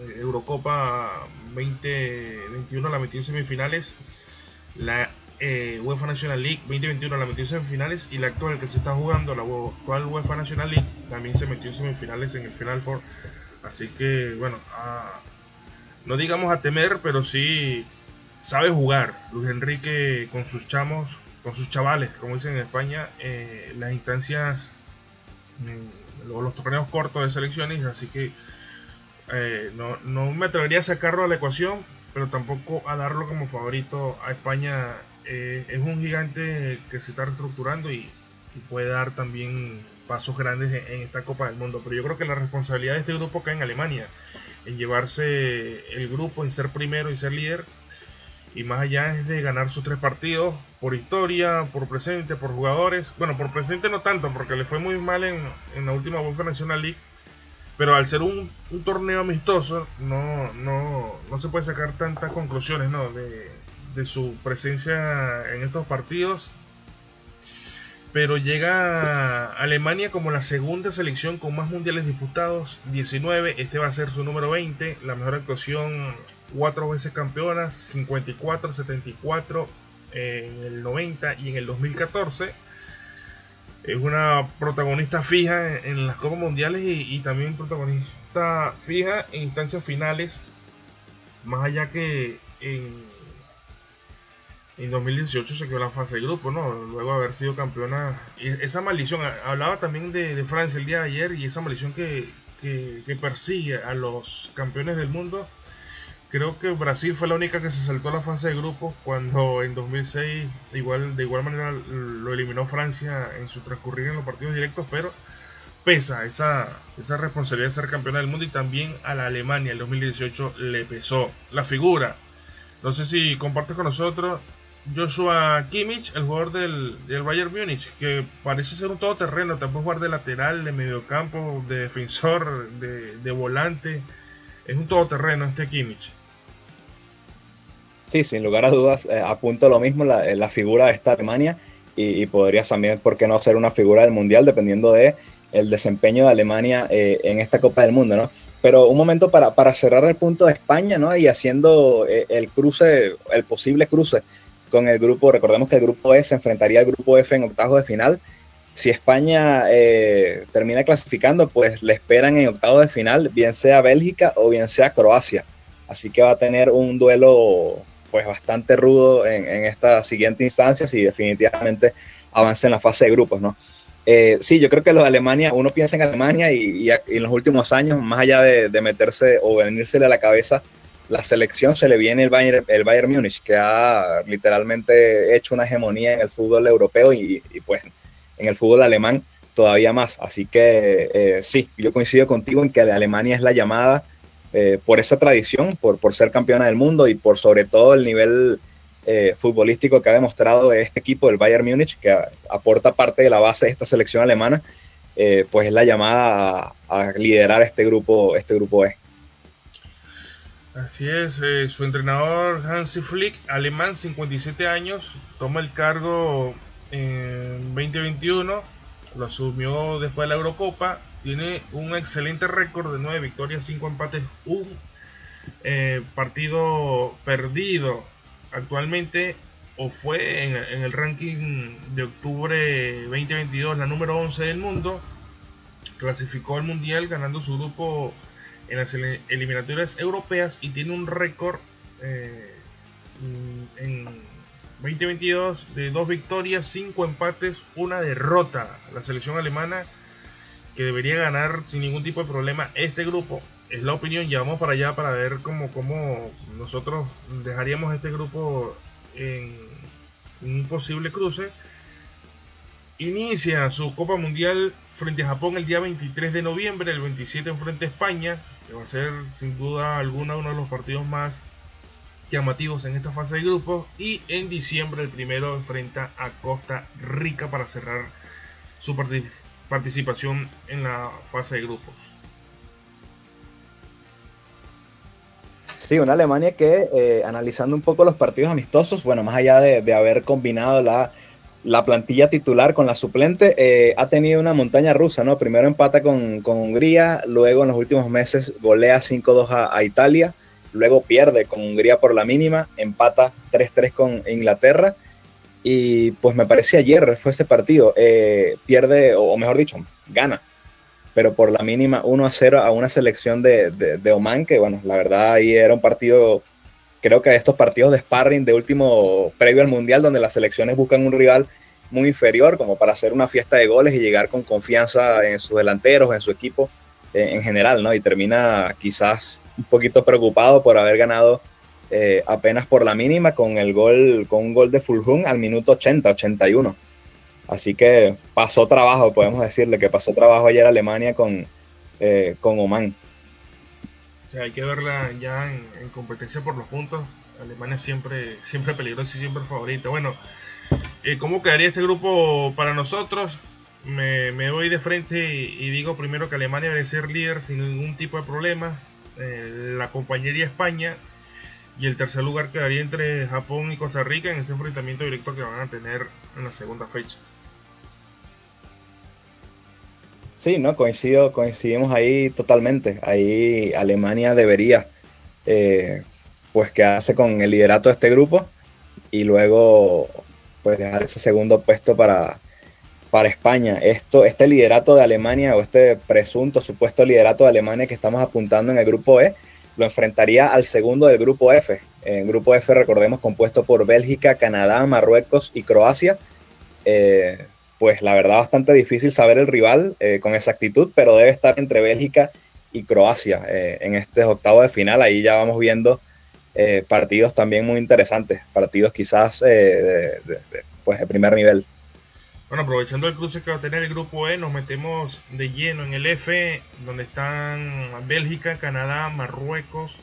Eh, Eurocopa 2021 la metió en semifinales. La eh, UEFA National League 2021 la metió en semifinales. Y la actual que se está jugando, la actual UEFA National League, también se metió en semifinales en el Final Four Así que, bueno, no digamos a temer, pero sí sabe jugar. Luis Enrique con sus chamos, con sus chavales, como dicen en España, eh, las instancias, mm, los torneos cortos de selecciones, así que eh, no, me atrevería a sacarlo a la ecuación, pero tampoco a darlo como favorito a España. Eh, es un gigante que se está reestructurando y puede dar también pasos grandes en, esta Copa del Mundo. Pero yo creo que la responsabilidad de este grupo cae en Alemania, en llevarse el grupo, en ser primero y ser líder. Y más allá es de ganar sus tres partidos por historia, por presente, por jugadores. Bueno, por presente no tanto, porque le fue muy mal en, la última UEFA National League. Pero al ser un, torneo amistoso, no, no, no, se puede sacar tantas conclusiones ¿no? de, de su presencia en estos partidos pero llega Alemania como la segunda selección con más mundiales disputados, 19, este va a ser su número 20, la mejor actuación, cuatro veces campeonas, 54, 74, en el 90 y en el 2014. Es una protagonista fija en, las Copas Mundiales y también protagonista fija en instancias finales, más allá que en en 2018 se quedó la fase de grupo, ¿no? Luego de haber sido campeona. esa maldición, hablaba también de, Francia el día de ayer y esa maldición que, persigue a los campeones del mundo Creo que Brasil fue la única que se saltó a la fase de grupos cuando en 2006 igual, de igual manera lo eliminó Francia en su transcurrir en los partidos directos, pero pesa esa, esa responsabilidad de ser campeona del mundo y también a la Alemania el 2018 le pesó. La figura, no sé si compartes con nosotros Joshua Kimmich, el jugador del, Bayern Múnich, que parece ser un todoterreno, puede jugar de lateral, de mediocampo, de defensor, de, volante. Es un todoterreno este Kimmich. Sí, sin lugar a dudas, eh, apunto lo mismo, la, la, figura de esta Alemania y, podría también, ¿por qué no ser una figura del Mundial dependiendo de el desempeño de Alemania eh, en esta Copa del Mundo, ¿no? Pero un momento para, para cerrar el punto de España, ¿no? Y haciendo eh, el cruce, el posible cruce con el grupo, recordemos que el grupo E se enfrentaría al grupo F en octavos de final. Si España eh, termina clasificando, pues le esperan en octavos de final, bien sea Bélgica o bien sea Croacia. Así que va a tener un duelo pues bastante rudo en, en esta siguiente instancia si definitivamente avanza en la fase de grupos, ¿no? Eh, sí, yo creo que los de Alemania, uno piensa en Alemania y, en los últimos años, más allá de, meterse o venírsele a la cabeza la selección, se le viene el Bayern, el Bayern Múnich, que ha literalmente hecho una hegemonía en el fútbol europeo y, pues en el fútbol alemán todavía más. Así que eh, sí, yo coincido contigo en que Alemania es la llamada eh, por esa tradición, por, por ser campeona del mundo y por sobre todo el nivel eh, futbolístico que ha demostrado este equipo del Bayern Múnich, que aporta parte de la base de esta selección alemana, pues es la llamada a, liderar este grupo, este grupo E. Así es, eh, su entrenador Hansi Flick, alemán, 57 años, toma el cargo en 2021, lo asumió después de la Eurocopa, tiene un excelente récord de 9 victorias, 5 empates, un partido perdido actualmente o fue en, el ranking de octubre 2022 la número 11 del mundo. Clasificó al mundial ganando su grupo en las eliminatorias europeas y tiene un récord eh, en 2022 de dos victorias, cinco empates, una derrota. La selección alemana que debería ganar sin ningún tipo de problema este grupo es la opinión. Ya vamos para allá para ver cómo, cómo nosotros dejaríamos este grupo en un posible cruce. Inicia su Copa Mundial frente a Japón el día 23 de noviembre, el 27 en frente a España, que va a ser sin duda alguna uno de los partidos más llamativos en esta fase de grupos. Y en diciembre el primero enfrenta a Costa Rica para cerrar su participación en la fase de grupos. Sí, una Alemania que, eh, analizando un poco los partidos amistosos, bueno, más allá de, haber combinado la, plantilla titular con la suplente, eh, ha tenido una montaña rusa, ¿no? Primero empata con, Hungría, luego en los últimos meses golea 5-2 a, Italia, luego pierde con Hungría por la mínima, empata 3-3 con Inglaterra, y pues me parece ayer fue este partido, eh, pierde, o mejor dicho, gana pero por la mínima 1 a 0 a una selección de, de, Oman, que bueno, la verdad ahí era un partido, creo que estos partidos de sparring de último previo al Mundial, donde las selecciones buscan un rival muy inferior como para hacer una fiesta de goles y llegar con confianza en sus delanteros, en su equipo eh, en general, ¿no? Y termina quizás un poquito preocupado por haber ganado eh, apenas por la mínima con el gol, con un gol de Fulhum al minuto 80, 81. Así que pasó trabajo, podemos decirle que pasó trabajo ayer Alemania con, eh, con Oman. Hay que verla ya en, competencia por los puntos. Alemania siempre, siempre peligrosa y siempre favorita. Bueno, eh, ¿cómo quedaría este grupo para nosotros? Me, me voy de frente y, digo primero que Alemania debe ser líder sin ningún tipo de problema. Eh, la compañería España y el tercer lugar quedaría entre Japón y Costa Rica en ese enfrentamiento directo que van a tener en la segunda fecha. Sí, no, coincido, coincidimos ahí totalmente. Ahí Alemania debería eh, pues quedarse con el liderato de este grupo y luego pues dejar ese segundo puesto para, para España. Esto, este liderato de Alemania o este presunto supuesto liderato de Alemania que estamos apuntando en el grupo E lo enfrentaría al segundo del grupo F. En grupo F, recordemos, compuesto por Bélgica, Canadá, Marruecos y Croacia. Eh, pues la verdad bastante difícil saber el rival eh, con exactitud, pero debe estar entre Bélgica y Croacia eh, en este octavo de final. Ahí ya vamos viendo eh, partidos también muy interesantes, partidos quizás eh, de, pues de primer nivel. Bueno, aprovechando el cruce que va a tener el grupo E, nos metemos de lleno en el F, donde están Bélgica, Canadá, Marruecos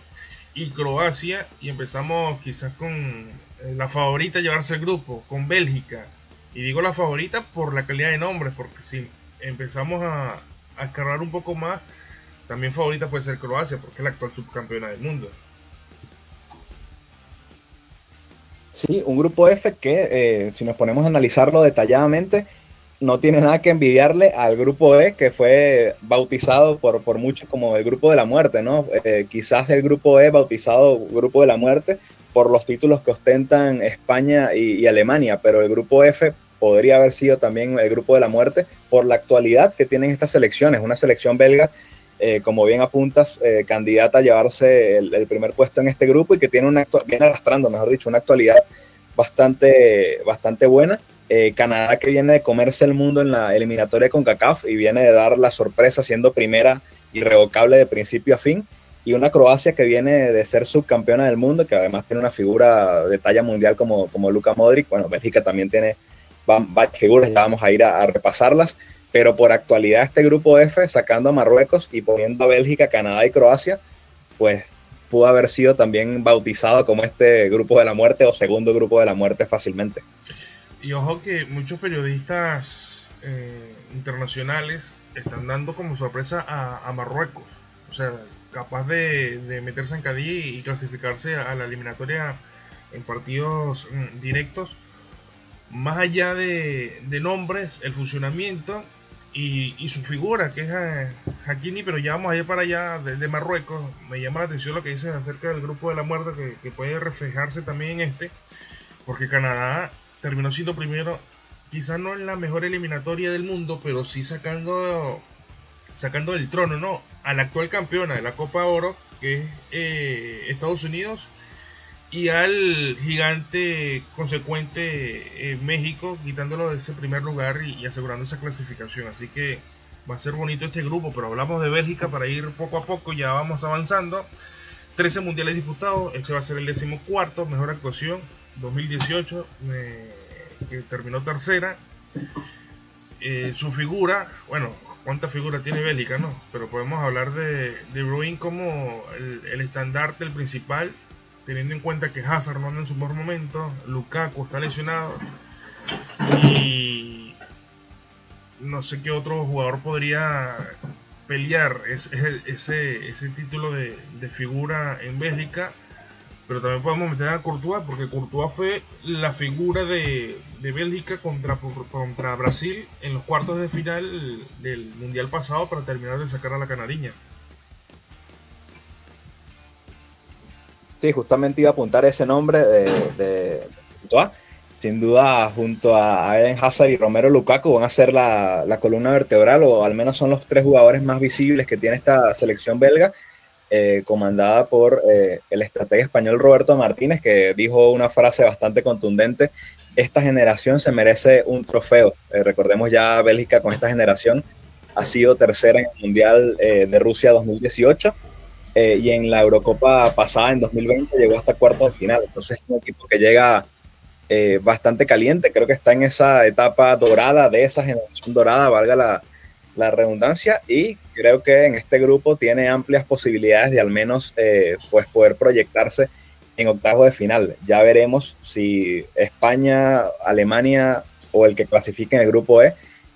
y Croacia. Y empezamos quizás con la favorita llevarse el grupo, con Bélgica. Y digo la favorita por la calidad de nombres, porque si empezamos a, a un poco más, también favorita puede ser Croacia, porque es la actual subcampeona del mundo. Sí, un grupo F que, eh, si nos ponemos a analizarlo detalladamente, no tiene nada que envidiarle al grupo E, que fue bautizado por, por muchos como el grupo de la muerte, ¿no? Eh, quizás el grupo E bautizado grupo de la muerte por los títulos que ostentan España y, Alemania, pero el grupo F podría haber sido también el grupo de la muerte por la actualidad que tienen estas selecciones, una selección belga eh, como bien apuntas, eh, candidata a llevarse el, primer puesto en este grupo y que tiene una viene arrastrando, mejor dicho, una actualidad bastante, bastante buena. Eh, Canadá que viene de comerse el mundo en la eliminatoria con CACAF y viene de dar la sorpresa siendo primera irrevocable de principio a fin. Y una Croacia que viene de ser subcampeona del mundo, que además tiene una figura de talla mundial como, como Luka Modric. Bueno, Bélgica también tiene varias figuras, ya vamos a ir a repasarlas pero por actualidad este grupo F, sacando a Marruecos y poniendo a Bélgica, Canadá y Croacia, pues pudo haber sido también bautizado como este grupo de la muerte o segundo grupo de la muerte fácilmente. Y ojo que muchos periodistas eh, internacionales están dando como sorpresa a, Marruecos. O sea, capaz de, meterse en Cádiz y clasificarse a la eliminatoria en partidos mm, directos. Más allá de, de nombres, el funcionamiento y, su figura, que es eh, Hakimi, pero ya vamos a ir para allá de, Marruecos. Me llama la atención lo que dices acerca del grupo de la muerte, que, puede reflejarse también en este, porque Canadá terminó siendo primero, quizás no en la mejor eliminatoria del mundo, pero sí sacando, sacando del trono, ¿no? A la actual campeona de la Copa Oro, que es eh, Estados Unidos, y al gigante consecuente eh, México, quitándolo de ese primer lugar y, asegurando esa clasificación. Así que va a ser bonito este grupo, pero hablamos de Bélgica para ir poco a poco, ya vamos avanzando. 13 mundiales disputados, este va a ser el décimo cuarto, mejor actuación, 2018, eh, que terminó tercera. Eh, su figura, bueno, cuánta figura tiene Bélgica, ¿no? Pero podemos hablar de, de Bruin como el, el estandarte, el principal, teniendo en cuenta que Hazard no en su mejor momento, Lukaku está lesionado y no sé qué otro jugador podría pelear ese, ese, título de, figura en Bélgica. Pero también podemos meter a Courtois, porque Courtois fue la figura de, de Bélgica contra, contra Brasil en los cuartos de final del Mundial pasado para terminar de sacar a la canariña. Sí, justamente iba a apuntar ese nombre de, de, Sin duda, junto a Eden Hazard y Romero Lukaku van a ser la, columna vertebral, o al menos son los tres jugadores más visibles que tiene esta selección belga, eh, comandada por eh, el estratega español Roberto Martínez, que dijo una frase bastante contundente, esta generación se merece un trofeo. Eh, recordemos ya Bélgica con esta generación ha sido tercera en el Mundial de Rusia 2018 eh, y en la Eurocopa pasada, en 2020, llegó hasta cuartos de final. Entonces es un equipo que llega eh, bastante caliente, creo que está en esa etapa dorada, de esa generación dorada, valga la, la redundancia, y creo que en este grupo tiene amplias posibilidades de al menos eh, pues poder proyectarse en octavos de final. Ya veremos si España, Alemania o el que clasifique en el grupo E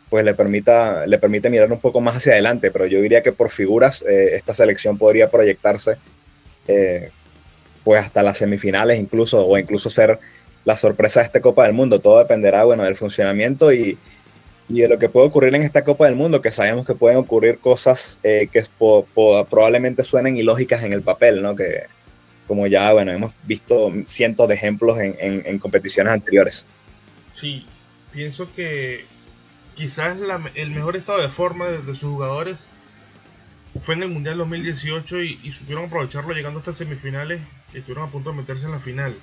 pues le, permita, le permite mirar un poco más hacia adelante, pero yo diría que por figuras eh, esta selección podría proyectarse eh, pues hasta las semifinales incluso, o incluso ser la sorpresa de esta Copa del Mundo. Todo dependerá, bueno, del funcionamiento y, de lo que puede ocurrir en esta Copa del Mundo, que sabemos que pueden ocurrir cosas eh, que probablemente suenen ilógicas en el papel, ¿no? Que como ya, bueno, hemos visto cientos de ejemplos en, en competiciones anteriores. Sí, pienso que quizás el mejor estado de forma de, sus jugadores fue en el Mundial 2018 y, supieron aprovecharlo llegando hasta semifinales y estuvieron a punto de meterse en la final.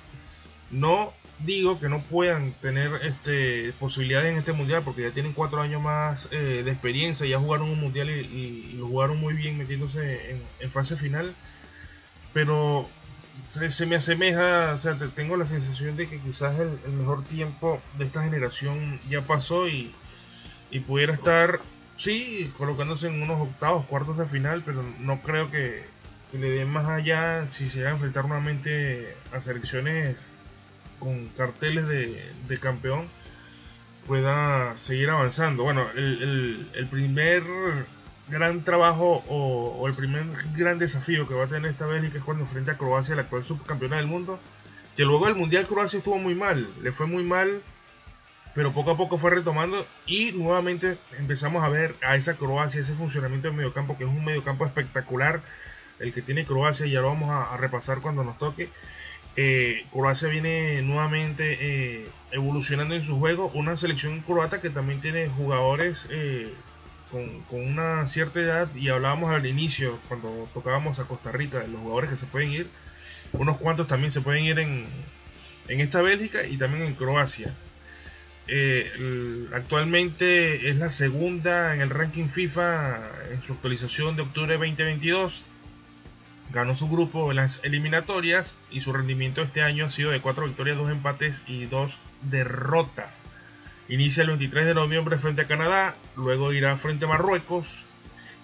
No digo que no puedan tener este, posibilidades en este mundial porque ya tienen cuatro años más eh, de experiencia, ya jugaron un mundial y, lo jugaron muy bien metiéndose en, fase final. Pero se, me asemeja, o sea, tengo la sensación de que quizás el, mejor tiempo de esta generación ya pasó y, y, pudiera estar, sí, colocándose en unos octavos, cuartos de final, pero no creo que, le den más allá si se va a enfrentar nuevamente a selecciones con carteles de, de campeón, pueda seguir avanzando. Bueno, el, el, el primer gran trabajo o, el primer gran desafío que va a tener esta Bélgica es cuando enfrenta a Croacia, la actual subcampeona del mundo. Que luego del Mundial Croacia estuvo muy mal, le fue muy mal, pero poco a poco fue retomando y nuevamente empezamos a ver a esa Croacia, ese funcionamiento del mediocampo, que es un mediocampo espectacular, el que tiene Croacia, ya lo vamos a, repasar cuando nos toque. Eh, Croacia viene nuevamente eh, evolucionando en su juego, una selección croata que también tiene jugadores eh, con, una cierta edad y hablábamos al inicio cuando tocábamos a Costa Rica de los jugadores que se pueden ir, unos cuantos también se pueden ir en, en esta Bélgica y también en Croacia. Actualmente es la segunda en el ranking FIFA en su actualización de octubre 2022. Ganó su grupo en las eliminatorias y su rendimiento este año ha sido de 4 victorias, 2 empates y 2 derrotas. Inicia el 23 de noviembre frente a Canadá, luego irá frente a Marruecos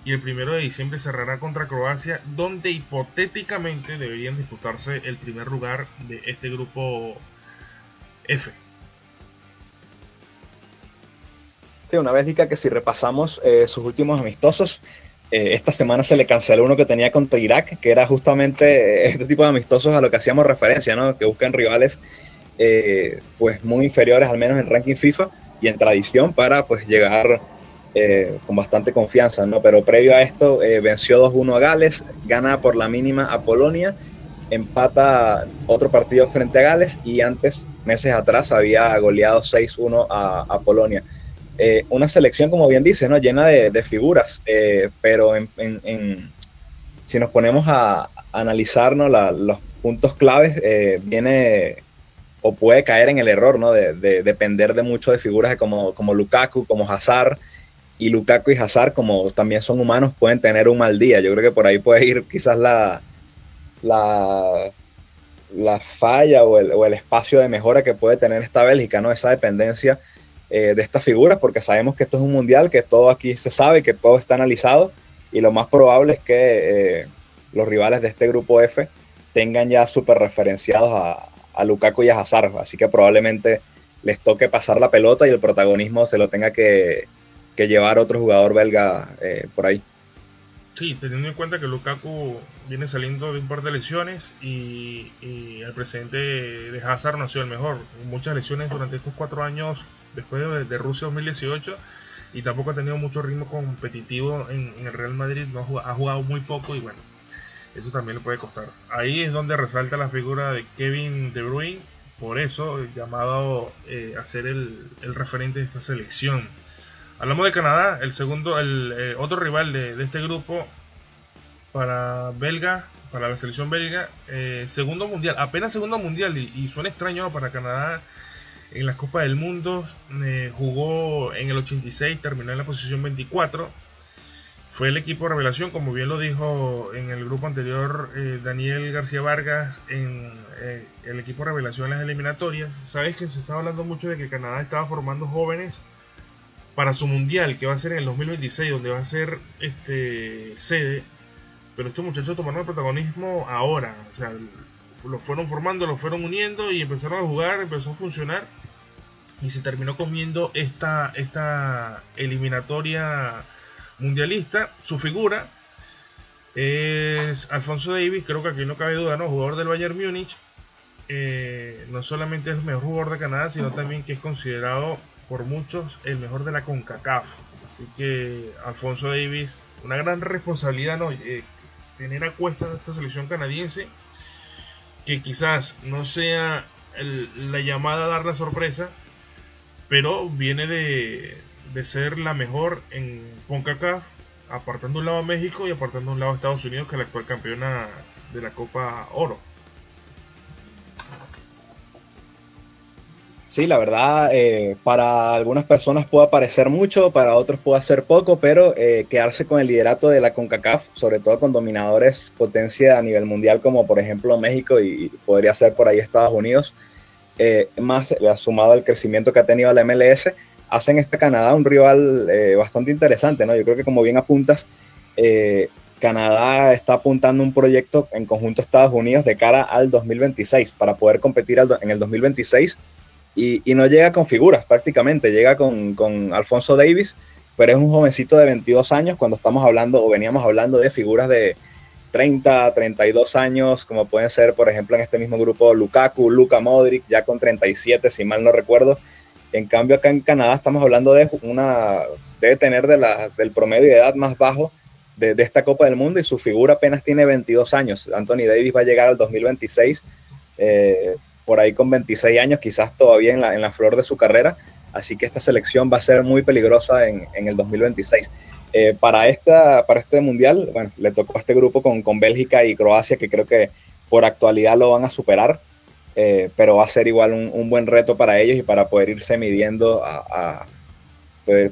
y el 1 de diciembre cerrará contra Croacia, donde hipotéticamente deberían disputarse el primer lugar de este grupo F. Sí, una Bélgica que si repasamos eh, sus últimos amistosos, eh, esta semana se le canceló uno que tenía contra Irak, que era justamente este tipo de amistosos a lo que hacíamos referencia, ¿no? que buscan rivales eh, pues muy inferiores al menos en ranking FIFA y en tradición para pues llegar eh, con bastante confianza, ¿no? Pero previo a esto eh, venció 2-1 a Gales, gana por la mínima a Polonia, empata otro partido frente a Gales y antes, meses atrás, había goleado 6-1 a, Polonia. Una selección, como bien dice, ¿no? llena de, figuras, pero si nos ponemos a, analizar los puntos claves, viene o puede caer en el error, ¿no? De, depender de mucho de figuras como, como Lukaku, como Hazard, y Lukaku y Hazard, como también son humanos, pueden tener un mal día. Yo creo que por ahí puede ir quizás la, la, la falla o el, espacio de mejora que puede tener esta Bélgica, ¿no? Esa dependencia eh, de estas figuras, porque sabemos que esto es un mundial, que todo aquí se sabe, que todo está analizado, y lo más probable es que eh, los rivales de este grupo F tengan ya súper referenciados a, a Lukaku y a Hazard, así que probablemente les toque pasar la pelota y el protagonismo se lo tenga que, llevar otro jugador belga eh, por ahí. Sí, teniendo en cuenta que Lukaku viene saliendo de un par de lesiones y, el presente de Hazard no ha sido el mejor. Muchas lesiones durante estos cuatro años después de, Rusia 2018 y tampoco ha tenido mucho ritmo competitivo en, el Real Madrid, no ha jugado muy poco y bueno, eso también le puede costar. Ahí es donde resalta la figura de Kevin De Bruyne, por eso llamado eh, a ser el, referente de esta selección. Hablamos de Canadá, el segundo, el eh, otro rival de, este grupo para belga, para la selección belga, eh, segundo mundial, apenas segundo mundial y, suena extraño para Canadá en la Copa del Mundo, jugó en el 86, terminó en la posición 24 fue el equipo revelación, como bien lo dijo en el grupo anterior eh, Daniel García Vargas, en eh, el equipo revelación en las eliminatorias. Sabes que se estaba hablando mucho de que Canadá estaba formando jóvenes para su mundial, que va a ser en el 2026, donde va a ser este sede. Pero estos muchachos tomaron el protagonismo ahora. O sea, lo fueron formando, lo fueron uniendo y empezaron a jugar, empezó a funcionar. Y se terminó comiendo esta, esta eliminatoria mundialista. Su figura es Alfonso Davis, creo que aquí no cabe duda, ¿no? Jugador del Bayern Múnich. Eh, no solamente es el mejor jugador de Canadá, sino también que es considerado por muchos el mejor de la CONCACAF. Así que Alfonso Davis, una gran responsabilidad, ¿no? Eh, tener a cuesta esta selección canadiense, que quizás no sea la llamada a dar la sorpresa, pero viene de, de ser la mejor en CONCACAF, apartando un lado a México y apartando un lado a Estados Unidos, que es la actual campeona de la Copa Oro. Sí, la verdad, eh, para algunas personas puede parecer mucho, para otros puede ser poco, pero eh, quedarse con el liderato de la CONCACAF, sobre todo con dominadores potencia a nivel mundial como por ejemplo México y, podría ser por ahí Estados Unidos, eh, más sumado al crecimiento que ha tenido la MLS, hacen este Canadá un rival bastante interesante, ¿no? Yo creo que como bien apuntas, Canadá está apuntando un proyecto en conjunto Estados Unidos de cara al 2026 para poder competir en el 2026 y, no llega con figuras prácticamente, llega con, Alfonso Davis, pero es un jovencito de 22 años cuando estamos hablando o veníamos hablando de figuras de 30, 32 años, como pueden ser, por ejemplo, en este mismo grupo Lukaku, Luka Modric, ya con 37, si mal no recuerdo. En cambio, acá en Canadá estamos hablando de una, debe tener de la, del promedio de edad más bajo de, esta Copa del Mundo y su figura apenas tiene 22 años. Anthony Davis va a llegar al 2026. Eh, por ahí con 26 años, quizás todavía en la, en la flor de su carrera. Así que esta selección va a ser muy peligrosa en, en el 2026. Eh, para, esta, para este mundial, bueno, le tocó a este grupo con, con Bélgica y Croacia, que creo que por actualidad lo van a superar, eh, pero va a ser igual un, un, buen reto para ellos y para poder irse midiendo, a, a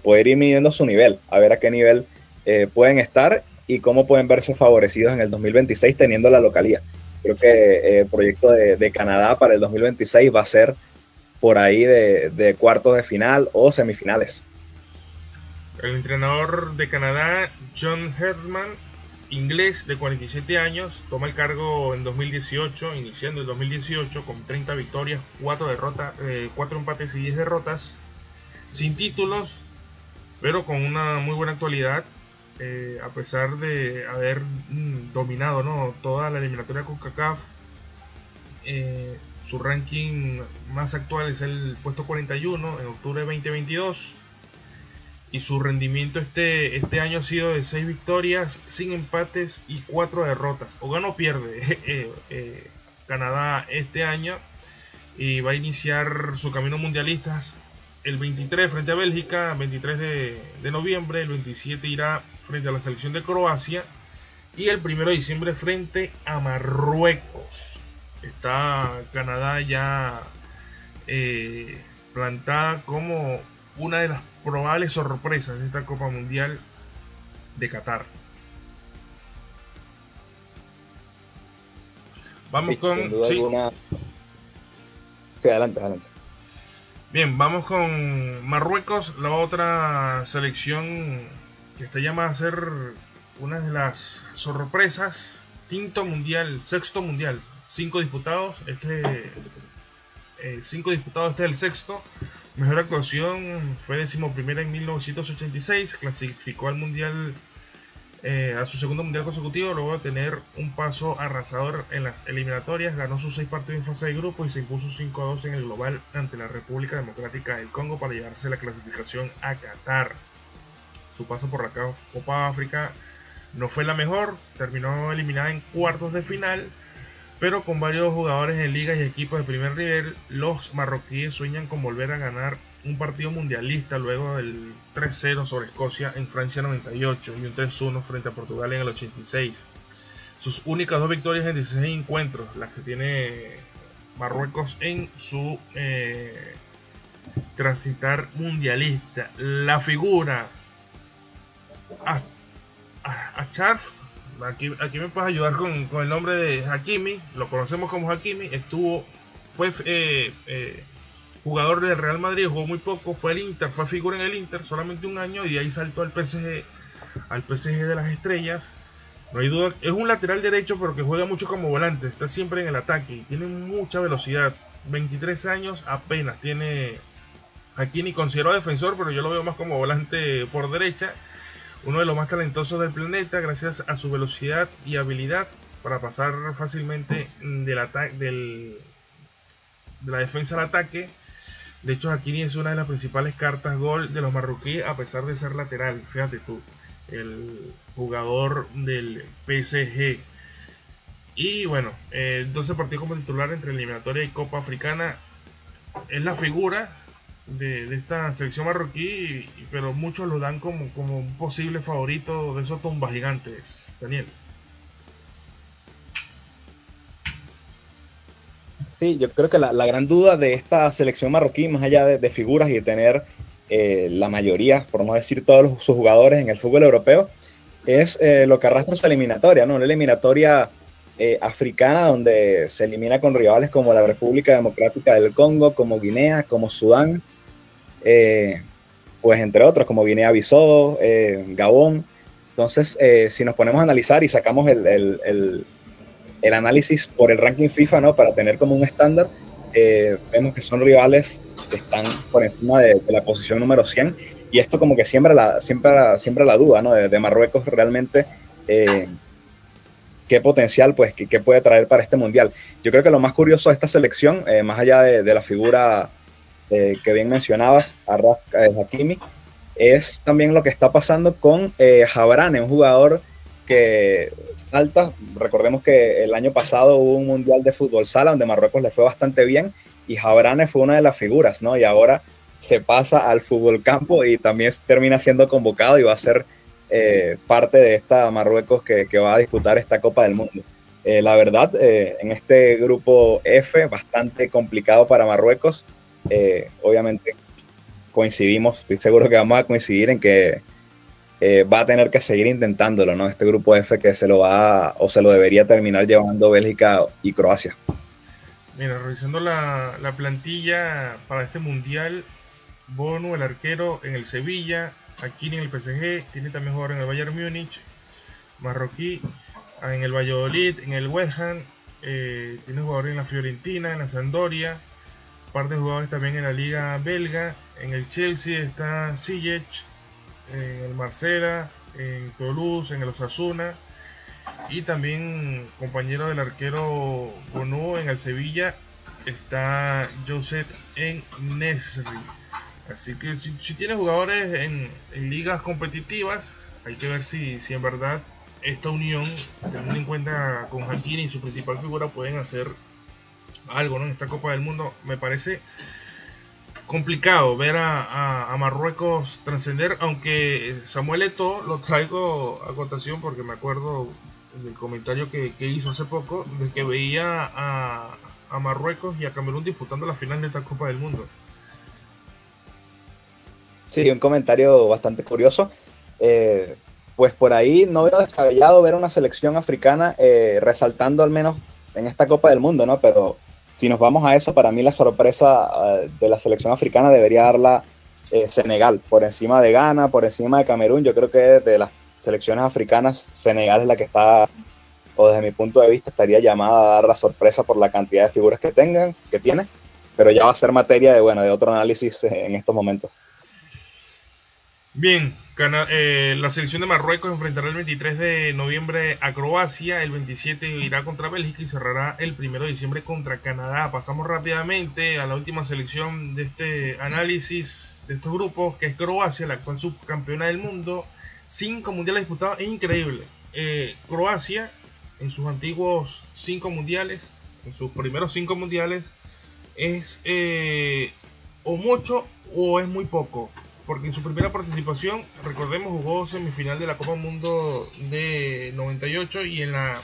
poder, ir midiendo su nivel, a ver a qué nivel eh, pueden estar y cómo pueden verse favorecidos en el 2026 teniendo la localidad. Creo que eh, el proyecto de, Canadá para el 2026 va a ser por ahí de, cuartos de final o semifinales. El entrenador de Canadá, John Herman, inglés de 47 años, toma el cargo en 2018, iniciando el 2018 con 30 victorias, 4, derrotas, 4 empates y 10 derrotas, sin títulos, pero con una muy buena actualidad. Eh, a pesar de haber mm, dominado ¿no? toda la eliminatoria con eh, su ranking más actual es el puesto 41 en octubre de 2022 y su rendimiento este, este año ha sido de 6 victorias, sin empates y 4 derrotas. O gana o pierde eh, Canadá este año y va a iniciar su camino mundialistas el 23 frente a Bélgica, 23 de, de noviembre, el 27 irá frente a la selección de Croacia y el 1 de diciembre frente a Marruecos. Está Canadá ya eh, plantada como una de las probables sorpresas de esta Copa Mundial de Qatar. Vamos con... Sí. sí, adelante, adelante. Bien, vamos con Marruecos, la otra selección que está llamada a ser una de las sorpresas. Quinto mundial, sexto mundial, cinco disputados. Este, eh, cinco disputados, este es el sexto. Mejor actuación fue decimoprimera en 1986. Clasificó al mundial, eh, a su segundo mundial consecutivo, luego de tener un paso arrasador en las eliminatorias. Ganó sus seis partidos en fase de grupo y se impuso 5 a 2 en el global ante la República Democrática del Congo para llevarse la clasificación a Qatar su paso por la Copa África no fue la mejor, terminó eliminada en cuartos de final, pero con varios jugadores en ligas y equipos de primer nivel, los marroquíes sueñan con volver a ganar un partido mundialista luego del 3-0 sobre Escocia en Francia 98 y un 3-1 frente a Portugal en el 86. Sus únicas dos victorias en 16 encuentros, las que tiene Marruecos en su eh, transitar mundialista. La figura a, Charf, aquí, aquí me puedes ayudar con, el nombre de Hakimi, lo conocemos como Hakimi, estuvo, fue eh, eh, jugador del Real Madrid, jugó muy poco, fue al Inter, fue figura en el Inter solamente un año y ahí saltó al PSG, al PSG de las estrellas. No hay duda, es un lateral derecho pero que juega mucho como volante, está siempre en el ataque y tiene mucha velocidad. 23 años apenas tiene aquí ni considero defensor, pero yo lo veo más como volante por derecha uno de los más talentosos del planeta gracias a su velocidad y habilidad para pasar fácilmente del de la defensa al ataque. De hecho, Hakimi es una de las principales cartas gol de los marroquíes a pesar de ser lateral. Fíjate tú, el jugador del PSG. Y bueno, 12 partidos como titular entre eliminatoria y Copa Africana. Es la figura de, esta selección marroquí, pero muchos lo dan como, como un posible favorito de esos tumbas gigantes, Daniel. Sí, yo creo que la, gran duda de esta selección marroquí, más allá de, figuras y de tener eh, la mayoría, por no decir todos sus jugadores en el fútbol europeo, es eh, lo que arrastra su eliminatoria, ¿no? Una eliminatoria eh, africana donde se elimina con rivales como la República Democrática del Congo, como Guinea, como Sudán, pues entre otros, como Guinea-Bissau, Gabón. Entonces, si nos ponemos a analizar y sacamos el el análisis por el ranking FIFA, ¿no? Para tener como un estándar, eh, vemos que son rivales que están por encima de, la posición número 100 y esto como que la, siempre, siempre la duda, ¿no? De, Marruecos realmente eh, qué potencial, pues, qué, puede traer para este mundial. Yo creo que lo más curioso de esta selección, eh, más allá de, la figura que bien mencionabas, Arraf Hakimi, es también lo que está pasando con Jabrane, un jugador que altas. Recordemos que el año pasado hubo un mundial de fútbol sala donde Marruecos le fue bastante bien y Jabrane fue una de las figuras, ¿no? Y ahora se pasa al fútbol campo y también termina siendo convocado y va a ser eh, parte de esta Marruecos que, va a disputar esta Copa del Mundo. Eh, la verdad, eh, en este grupo F, bastante complicado para Marruecos. Obviamente coincidimos, estoy seguro que vamos a coincidir en que eh, va a tener que seguir intentándolo, ¿no? Este grupo F que se lo va o se lo debería terminar llevando Bélgica y Croacia. Mira, revisando la, plantilla para este mundial, Bono, el arquero en el Sevilla, Aquini en el PSG, tiene también jugador en el Bayern Múnich, Marroquí en el Valladolid, en el West Ham, eh, tiene jugadores en la Fiorentina, en la Sampdoria, parte de jugadores también en la Liga Belga, en el Chelsea está Ziyech, en el Marsella, en Toulouse, en el Osasuna y también compañero del arquero Bonú en el Sevilla está Joseph en Nesri. Así que si, tiene jugadores en, ligas competitivas, hay que ver si, si en verdad esta unión, teniendo en cuenta con Hakini y su principal figura, pueden hacer algo ¿no? en esta Copa del Mundo. Me parece complicado ver a, Marruecos trascender, aunque Samuel Eto lo traigo a cotación porque me acuerdo del comentario que, hizo hace poco de que veía a, Marruecos y a Camerún disputando la final de esta Copa del Mundo. Sí, un comentario bastante curioso. Eh, pues por ahí no veo descabellado ver una selección africana eh, resaltando al menos en esta Copa del Mundo, ¿no? Pero si nos vamos a eso, para mí la sorpresa eh, de la selección africana debería darla eh, Senegal, por encima de Ghana, por encima de Camerún. Yo creo que de las selecciones africanas, Senegal es la que está, o desde mi punto de vista, estaría llamada a dar la sorpresa por la cantidad de figuras que tengan, que tiene, pero ya va a ser materia de, bueno, de otro análisis en estos momentos. Bien, eh, la selección de Marruecos enfrentará el 23 de noviembre a Croacia, el 27 irá contra Bélgica y cerrará el 1 de diciembre contra Canadá. Pasamos rápidamente a la última selección de este análisis de estos grupos, que es Croacia, la actual subcampeona del mundo. Cinco mundiales disputados, es increíble. Eh, Croacia, en sus antiguos cinco mundiales, en sus primeros cinco mundiales, es eh, o mucho o es muy poco porque en su primera participación, recordemos, jugó semifinal de la Copa Mundo de 98 y en la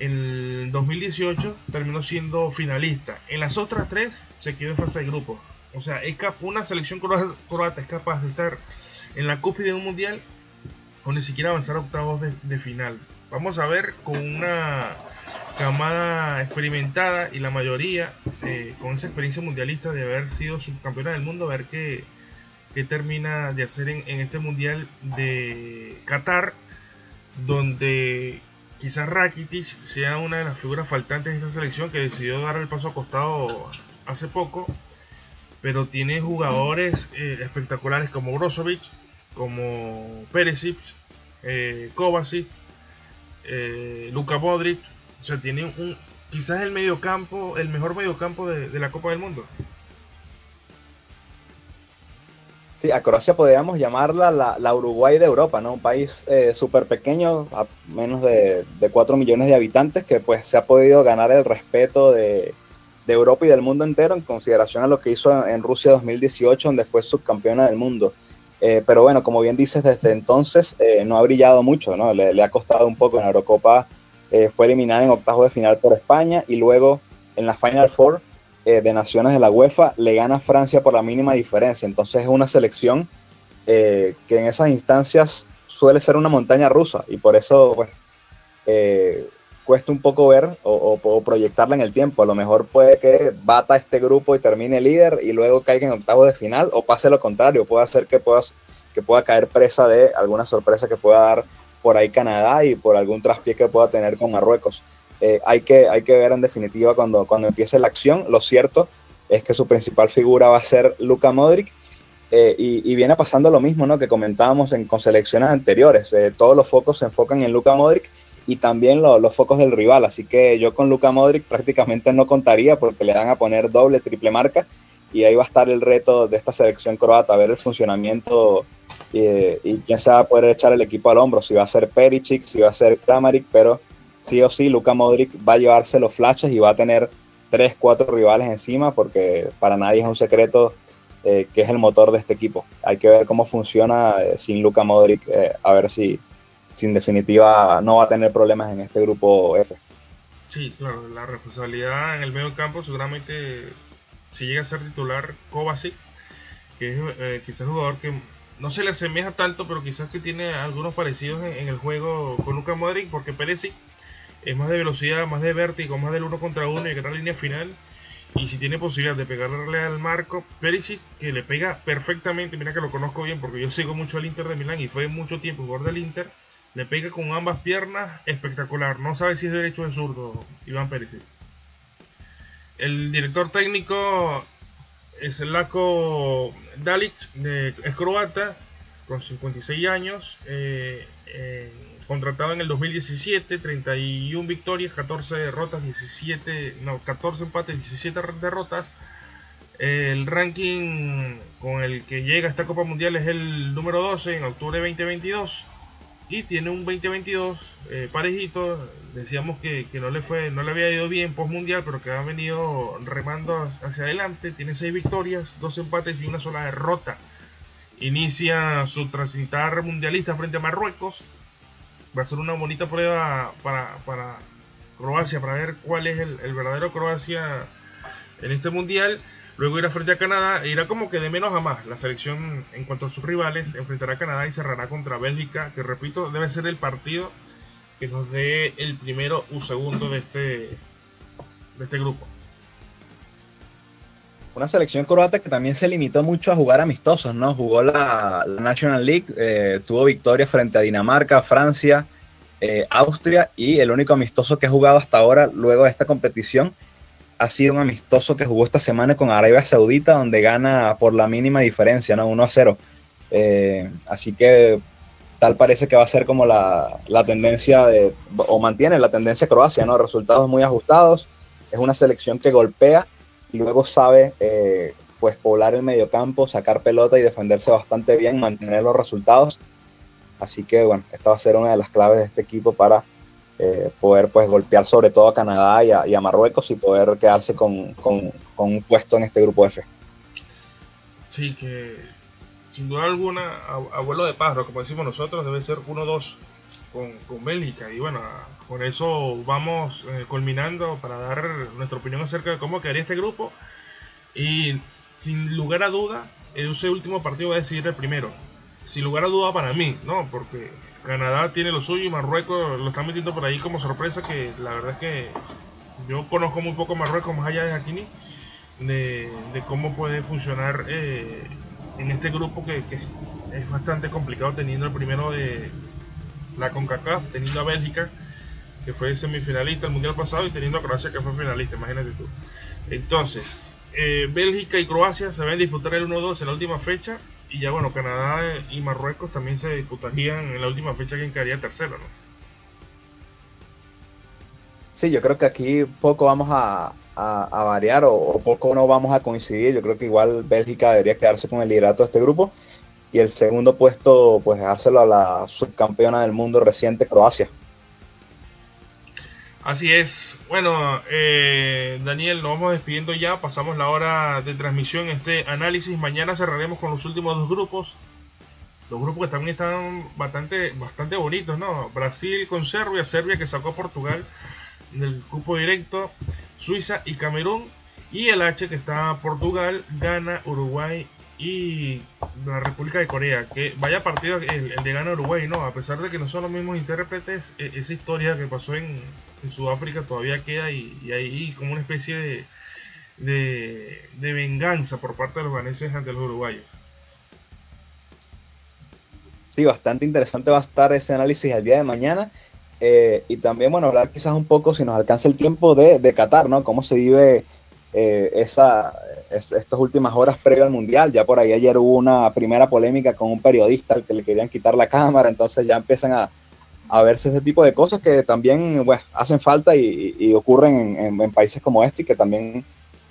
en 2018 terminó siendo finalista. En las otras tres se quedó en fase de grupo. O sea, es una selección croata es capaz de estar en la cúspide de un mundial o ni siquiera avanzar a octavos de, final. Vamos a ver con una camada experimentada y la mayoría eh, con esa experiencia mundialista de haber sido subcampeona del mundo, a ver qué que termina de hacer en, este mundial de Qatar, donde quizás Rakitic sea una de las figuras faltantes de esta selección que decidió dar el paso acostado hace poco, pero tiene jugadores eh, espectaculares como Brozovic, como Perisic, eh, Kovacic, eh, Luka Modric, o sea, tiene un quizás el mediocampo, el mejor mediocampo de, de la Copa del Mundo. Sí, a Croacia podríamos llamarla la, Uruguay de Europa, ¿no? Un país eh, súper pequeño, a menos de, de 4 millones de habitantes, que pues se ha podido ganar el respeto de, Europa y del mundo entero en consideración a lo que hizo en, Rusia 2018, donde fue subcampeona del mundo. Eh, pero bueno, como bien dices, desde entonces eh, no ha brillado mucho, ¿no? Le, ha costado un poco en la Eurocopa, fue eliminada en octavos de final por España y luego en la Final Four eh, de Naciones de la UEFA le gana Francia por la mínima diferencia. Entonces es una selección eh, que en esas instancias suele ser una montaña rusa y por eso pues, eh, cuesta un poco ver o, proyectarla en el tiempo. A lo mejor puede que bata este grupo y termine líder y luego caiga en octavos de final o pase lo contrario, puede hacer que, puedas, que pueda caer presa de alguna sorpresa que pueda dar por ahí Canadá y por algún traspié que pueda tener con Marruecos. Eh, hay, que, hay que ver en definitiva cuando, cuando empiece la acción. Lo cierto es que su principal figura va a ser Luka Modric. Eh, y, viene pasando lo mismo ¿no? que comentábamos en, con selecciones anteriores. Eh, todos los focos se enfocan en Luka Modric y también los focos del rival. Así que yo con Luka Modric prácticamente no contaría porque le van a poner doble, triple marca. Y ahí va a estar el reto de esta selección croata, ver el funcionamiento y quién se va a poder echar el equipo al hombro. Si va a ser Perisic, si va a ser Kramaric, pero sí o sí Luka Modric va a llevarse los flashes y va a tener tres, cuatro rivales encima porque para nadie es un secreto eh, que es el motor de este equipo. Hay que ver cómo funciona eh, sin Luka Modric, eh, a ver si, sin definitiva no va a tener problemas en este grupo F. Sí, claro, la responsabilidad en el medio campo seguramente si llega a ser titular Kovacic, que es quizás jugador que no se le asemeja tanto, pero quizás que tiene algunos parecidos en, el juego con Luka Modric, porque Perisic es más de velocidad, más de vértigo, más del uno contra uno y que la línea final. Y si tiene posibilidad de pegarle al marco, Perisic, que le pega perfectamente, mira que lo conozco bien porque yo sigo mucho al Inter de Milán y fue mucho tiempo jugador del Inter, le pega con ambas piernas, espectacular. No sabe si es derecho o es zurdo, Iván Perisic. El director técnico es el Laco Dalic, de, es croata, con 56 años. Eh, contratado en el 2017, 31 victorias, 14 derrotas, 17, no, 14 empates, 17 derrotas. El ranking con el que llega a esta Copa Mundial es el número 12 en octubre de 2022 y tiene un 2022 eh, parejito. Decíamos que, no le fue, no le había ido bien post mundial, pero que ha venido remando hacia adelante. Tiene 6 victorias, 2 empates y una sola derrota. Inicia su transitar mundialista frente a Marruecos va a ser una bonita prueba para, para Croacia, para ver cuál es el, verdadero Croacia en este mundial. Luego irá frente a Canadá e irá como que de menos a más. La selección, en cuanto a sus rivales, enfrentará a Canadá y cerrará contra Bélgica, que repito, debe ser el partido que nos dé el primero o segundo de este, de este grupo una selección croata que también se limitó mucho a jugar amistosos, ¿no? Jugó la, National League, eh, tuvo victorias frente a Dinamarca, Francia, eh, Austria y el único amistoso que ha jugado hasta ahora luego de esta competición ha sido un amistoso que jugó esta semana con Arabia Saudita, donde gana por la mínima diferencia, ¿no? 1 a 0. Eh, así que tal parece que va a ser como la, la, tendencia de, o mantiene la tendencia Croacia, ¿no? Resultados muy ajustados. Es una selección que golpea luego sabe eh, pues poblar el mediocampo, sacar pelota y defenderse bastante bien, mantener los resultados. Así que bueno, esta va a ser una de las claves de este equipo para eh, poder pues golpear sobre todo a Canadá y a, Marruecos y poder quedarse con, un puesto en este grupo F. Sí, que sin duda alguna, abuelo de pájaro, como decimos nosotros, debe ser 1-2 con, con Bélgica. Y bueno, con eso vamos eh, culminando para dar nuestra opinión acerca de cómo quedaría este grupo. Y sin lugar a duda, ese último partido va a decidir el primero. Sin lugar a duda para mí, ¿no? Porque Canadá tiene lo suyo y Marruecos lo están metiendo por ahí como sorpresa. Que la verdad es que yo conozco muy poco Marruecos más allá de Hakini. De, cómo puede funcionar eh, en este grupo que, que es bastante complicado teniendo el primero de la CONCACAF, teniendo a Bélgica que fue semifinalista el mundial pasado, y teniendo a Croacia, que fue finalista, imagínate tú. Entonces, eh, Bélgica y Croacia se van a disputar el 1-2 en la última fecha, y ya bueno, Canadá y Marruecos también se disputarían en la última fecha quien quedaría tercero, ¿no? Sí, yo creo que aquí poco vamos a, variar o, poco no vamos a coincidir. Yo creo que igual Bélgica debería quedarse con el liderato de este grupo y el segundo puesto pues dejárselo a la subcampeona del mundo reciente, Croacia. Así es. Bueno, eh, Daniel, nos vamos despidiendo ya. Pasamos la hora de transmisión, este análisis. Mañana cerraremos con los últimos dos grupos. Los grupos que también están bastante, bastante bonitos, ¿no? Brasil con Serbia, Serbia que sacó a Portugal del grupo directo, Suiza y Camerún. Y el H que está Portugal, Ghana, Uruguay y la República de Corea. Que vaya partido el, de Ghana Uruguay, ¿no? A pesar de que no son los mismos intérpretes, e, esa historia que pasó en, Sudáfrica todavía queda y, hay como una especie de, de, venganza por parte de los ganeses ante los uruguayos. Sí, bastante interesante va a estar ese análisis el día de mañana. Eh, y también, bueno, hablar quizás un poco, si nos alcanza el tiempo, de, de Qatar, ¿no? Cómo se vive eh, esa, estas últimas horas previo al Mundial. Ya por ahí ayer hubo una primera polémica con un periodista al que le querían quitar la cámara, entonces ya empiezan a, a verse ese tipo de cosas que también pues, hacen falta y, ocurren en, países como este y que también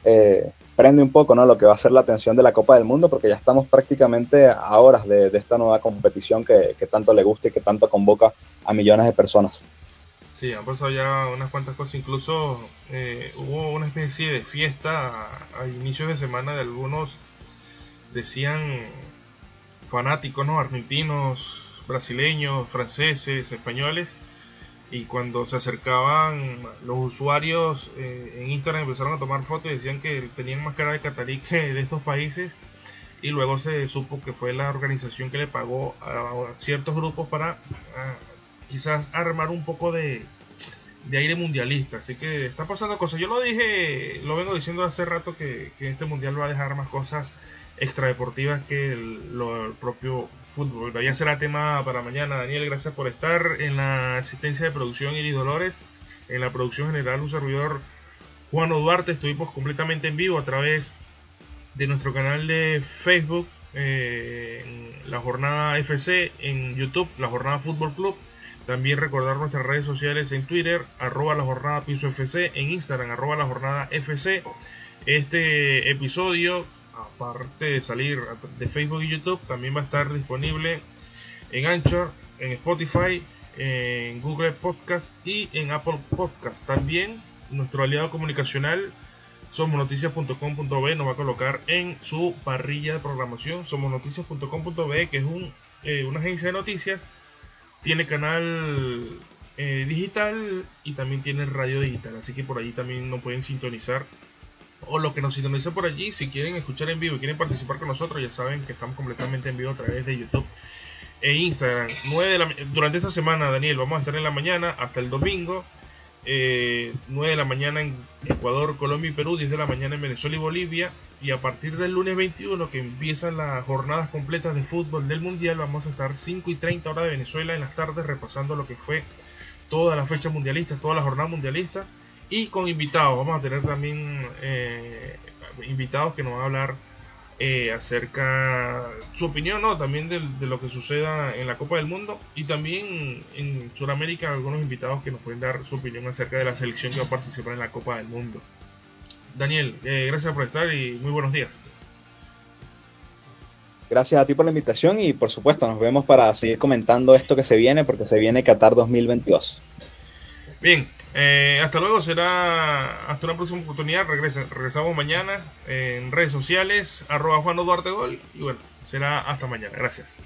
eh, prende un poco ¿no? lo que va a ser la atención de la Copa del Mundo, porque ya estamos prácticamente a horas de, esta nueva competición que, tanto le gusta y que tanto convoca a millones de personas. Sí, han pasado ya unas cuantas cosas. Incluso eh, hubo una especie de fiesta a, inicios de semana de algunos, decían fanáticos, ¿no? Argentinos, brasileños, franceses, españoles. Y cuando se acercaban los usuarios eh, en Instagram empezaron a tomar fotos y decían que tenían más cara de catarí de estos países. Y luego se supo que fue la organización que le pagó a, ciertos grupos para quizás armar un poco de, aire mundialista. Así que está pasando cosas. Yo lo dije, lo vengo diciendo hace rato que, este mundial va a dejar más cosas extradeportivas que el, lo, propio fútbol. Ya será tema para mañana. Daniel, gracias por estar en la asistencia de producción Iris Dolores. En la producción general, un servidor Juan Duarte. Estuvimos completamente en vivo a través de nuestro canal de Facebook, eh, la jornada FC, en YouTube, la jornada Fútbol Club también recordar nuestras redes sociales en Twitter, arroba la jornada piso FC, en Instagram, arroba la jornada FC. Este episodio, aparte de salir de Facebook y YouTube, también va a estar disponible en Anchor, en Spotify, en Google Podcast y en Apple Podcast. También nuestro aliado comunicacional somosnoticias.com.b nos va a colocar en su parrilla de programación somosnoticias.com.b que es un, eh, una agencia de noticias tiene canal eh, digital y también tiene radio digital. Así que por allí también nos pueden sintonizar. O lo que nos sintoniza por allí, si quieren escuchar en vivo y quieren participar con nosotros, ya saben que estamos completamente en vivo a través de YouTube e Instagram. 9 de la, durante esta semana, Daniel, vamos a estar en la mañana hasta el domingo. 9 eh, de la mañana en Ecuador, Colombia y Perú, 10 de la mañana en Venezuela y Bolivia. Y a partir del lunes 21, que empiezan las jornadas completas de fútbol del Mundial, vamos a estar 5 y 30 horas de Venezuela en las tardes repasando lo que fue toda la fecha mundialista, toda la jornada mundialista. Y con invitados, vamos a tener también eh, invitados que nos van a hablar eh, acerca su opinión, ¿no? También de, lo que suceda en la Copa del Mundo y también en Sudamérica algunos invitados que nos pueden dar su opinión acerca de la selección que va a participar en la Copa del Mundo. Daniel, eh, gracias por estar y muy buenos días. Gracias a ti por la invitación y por supuesto nos vemos para seguir comentando esto que se viene porque se viene Qatar 2022. Bien, eh, hasta luego, será hasta una próxima oportunidad. regresamos mañana en redes sociales, arroba Juan Duarte Gol. Y bueno, será hasta mañana. Gracias.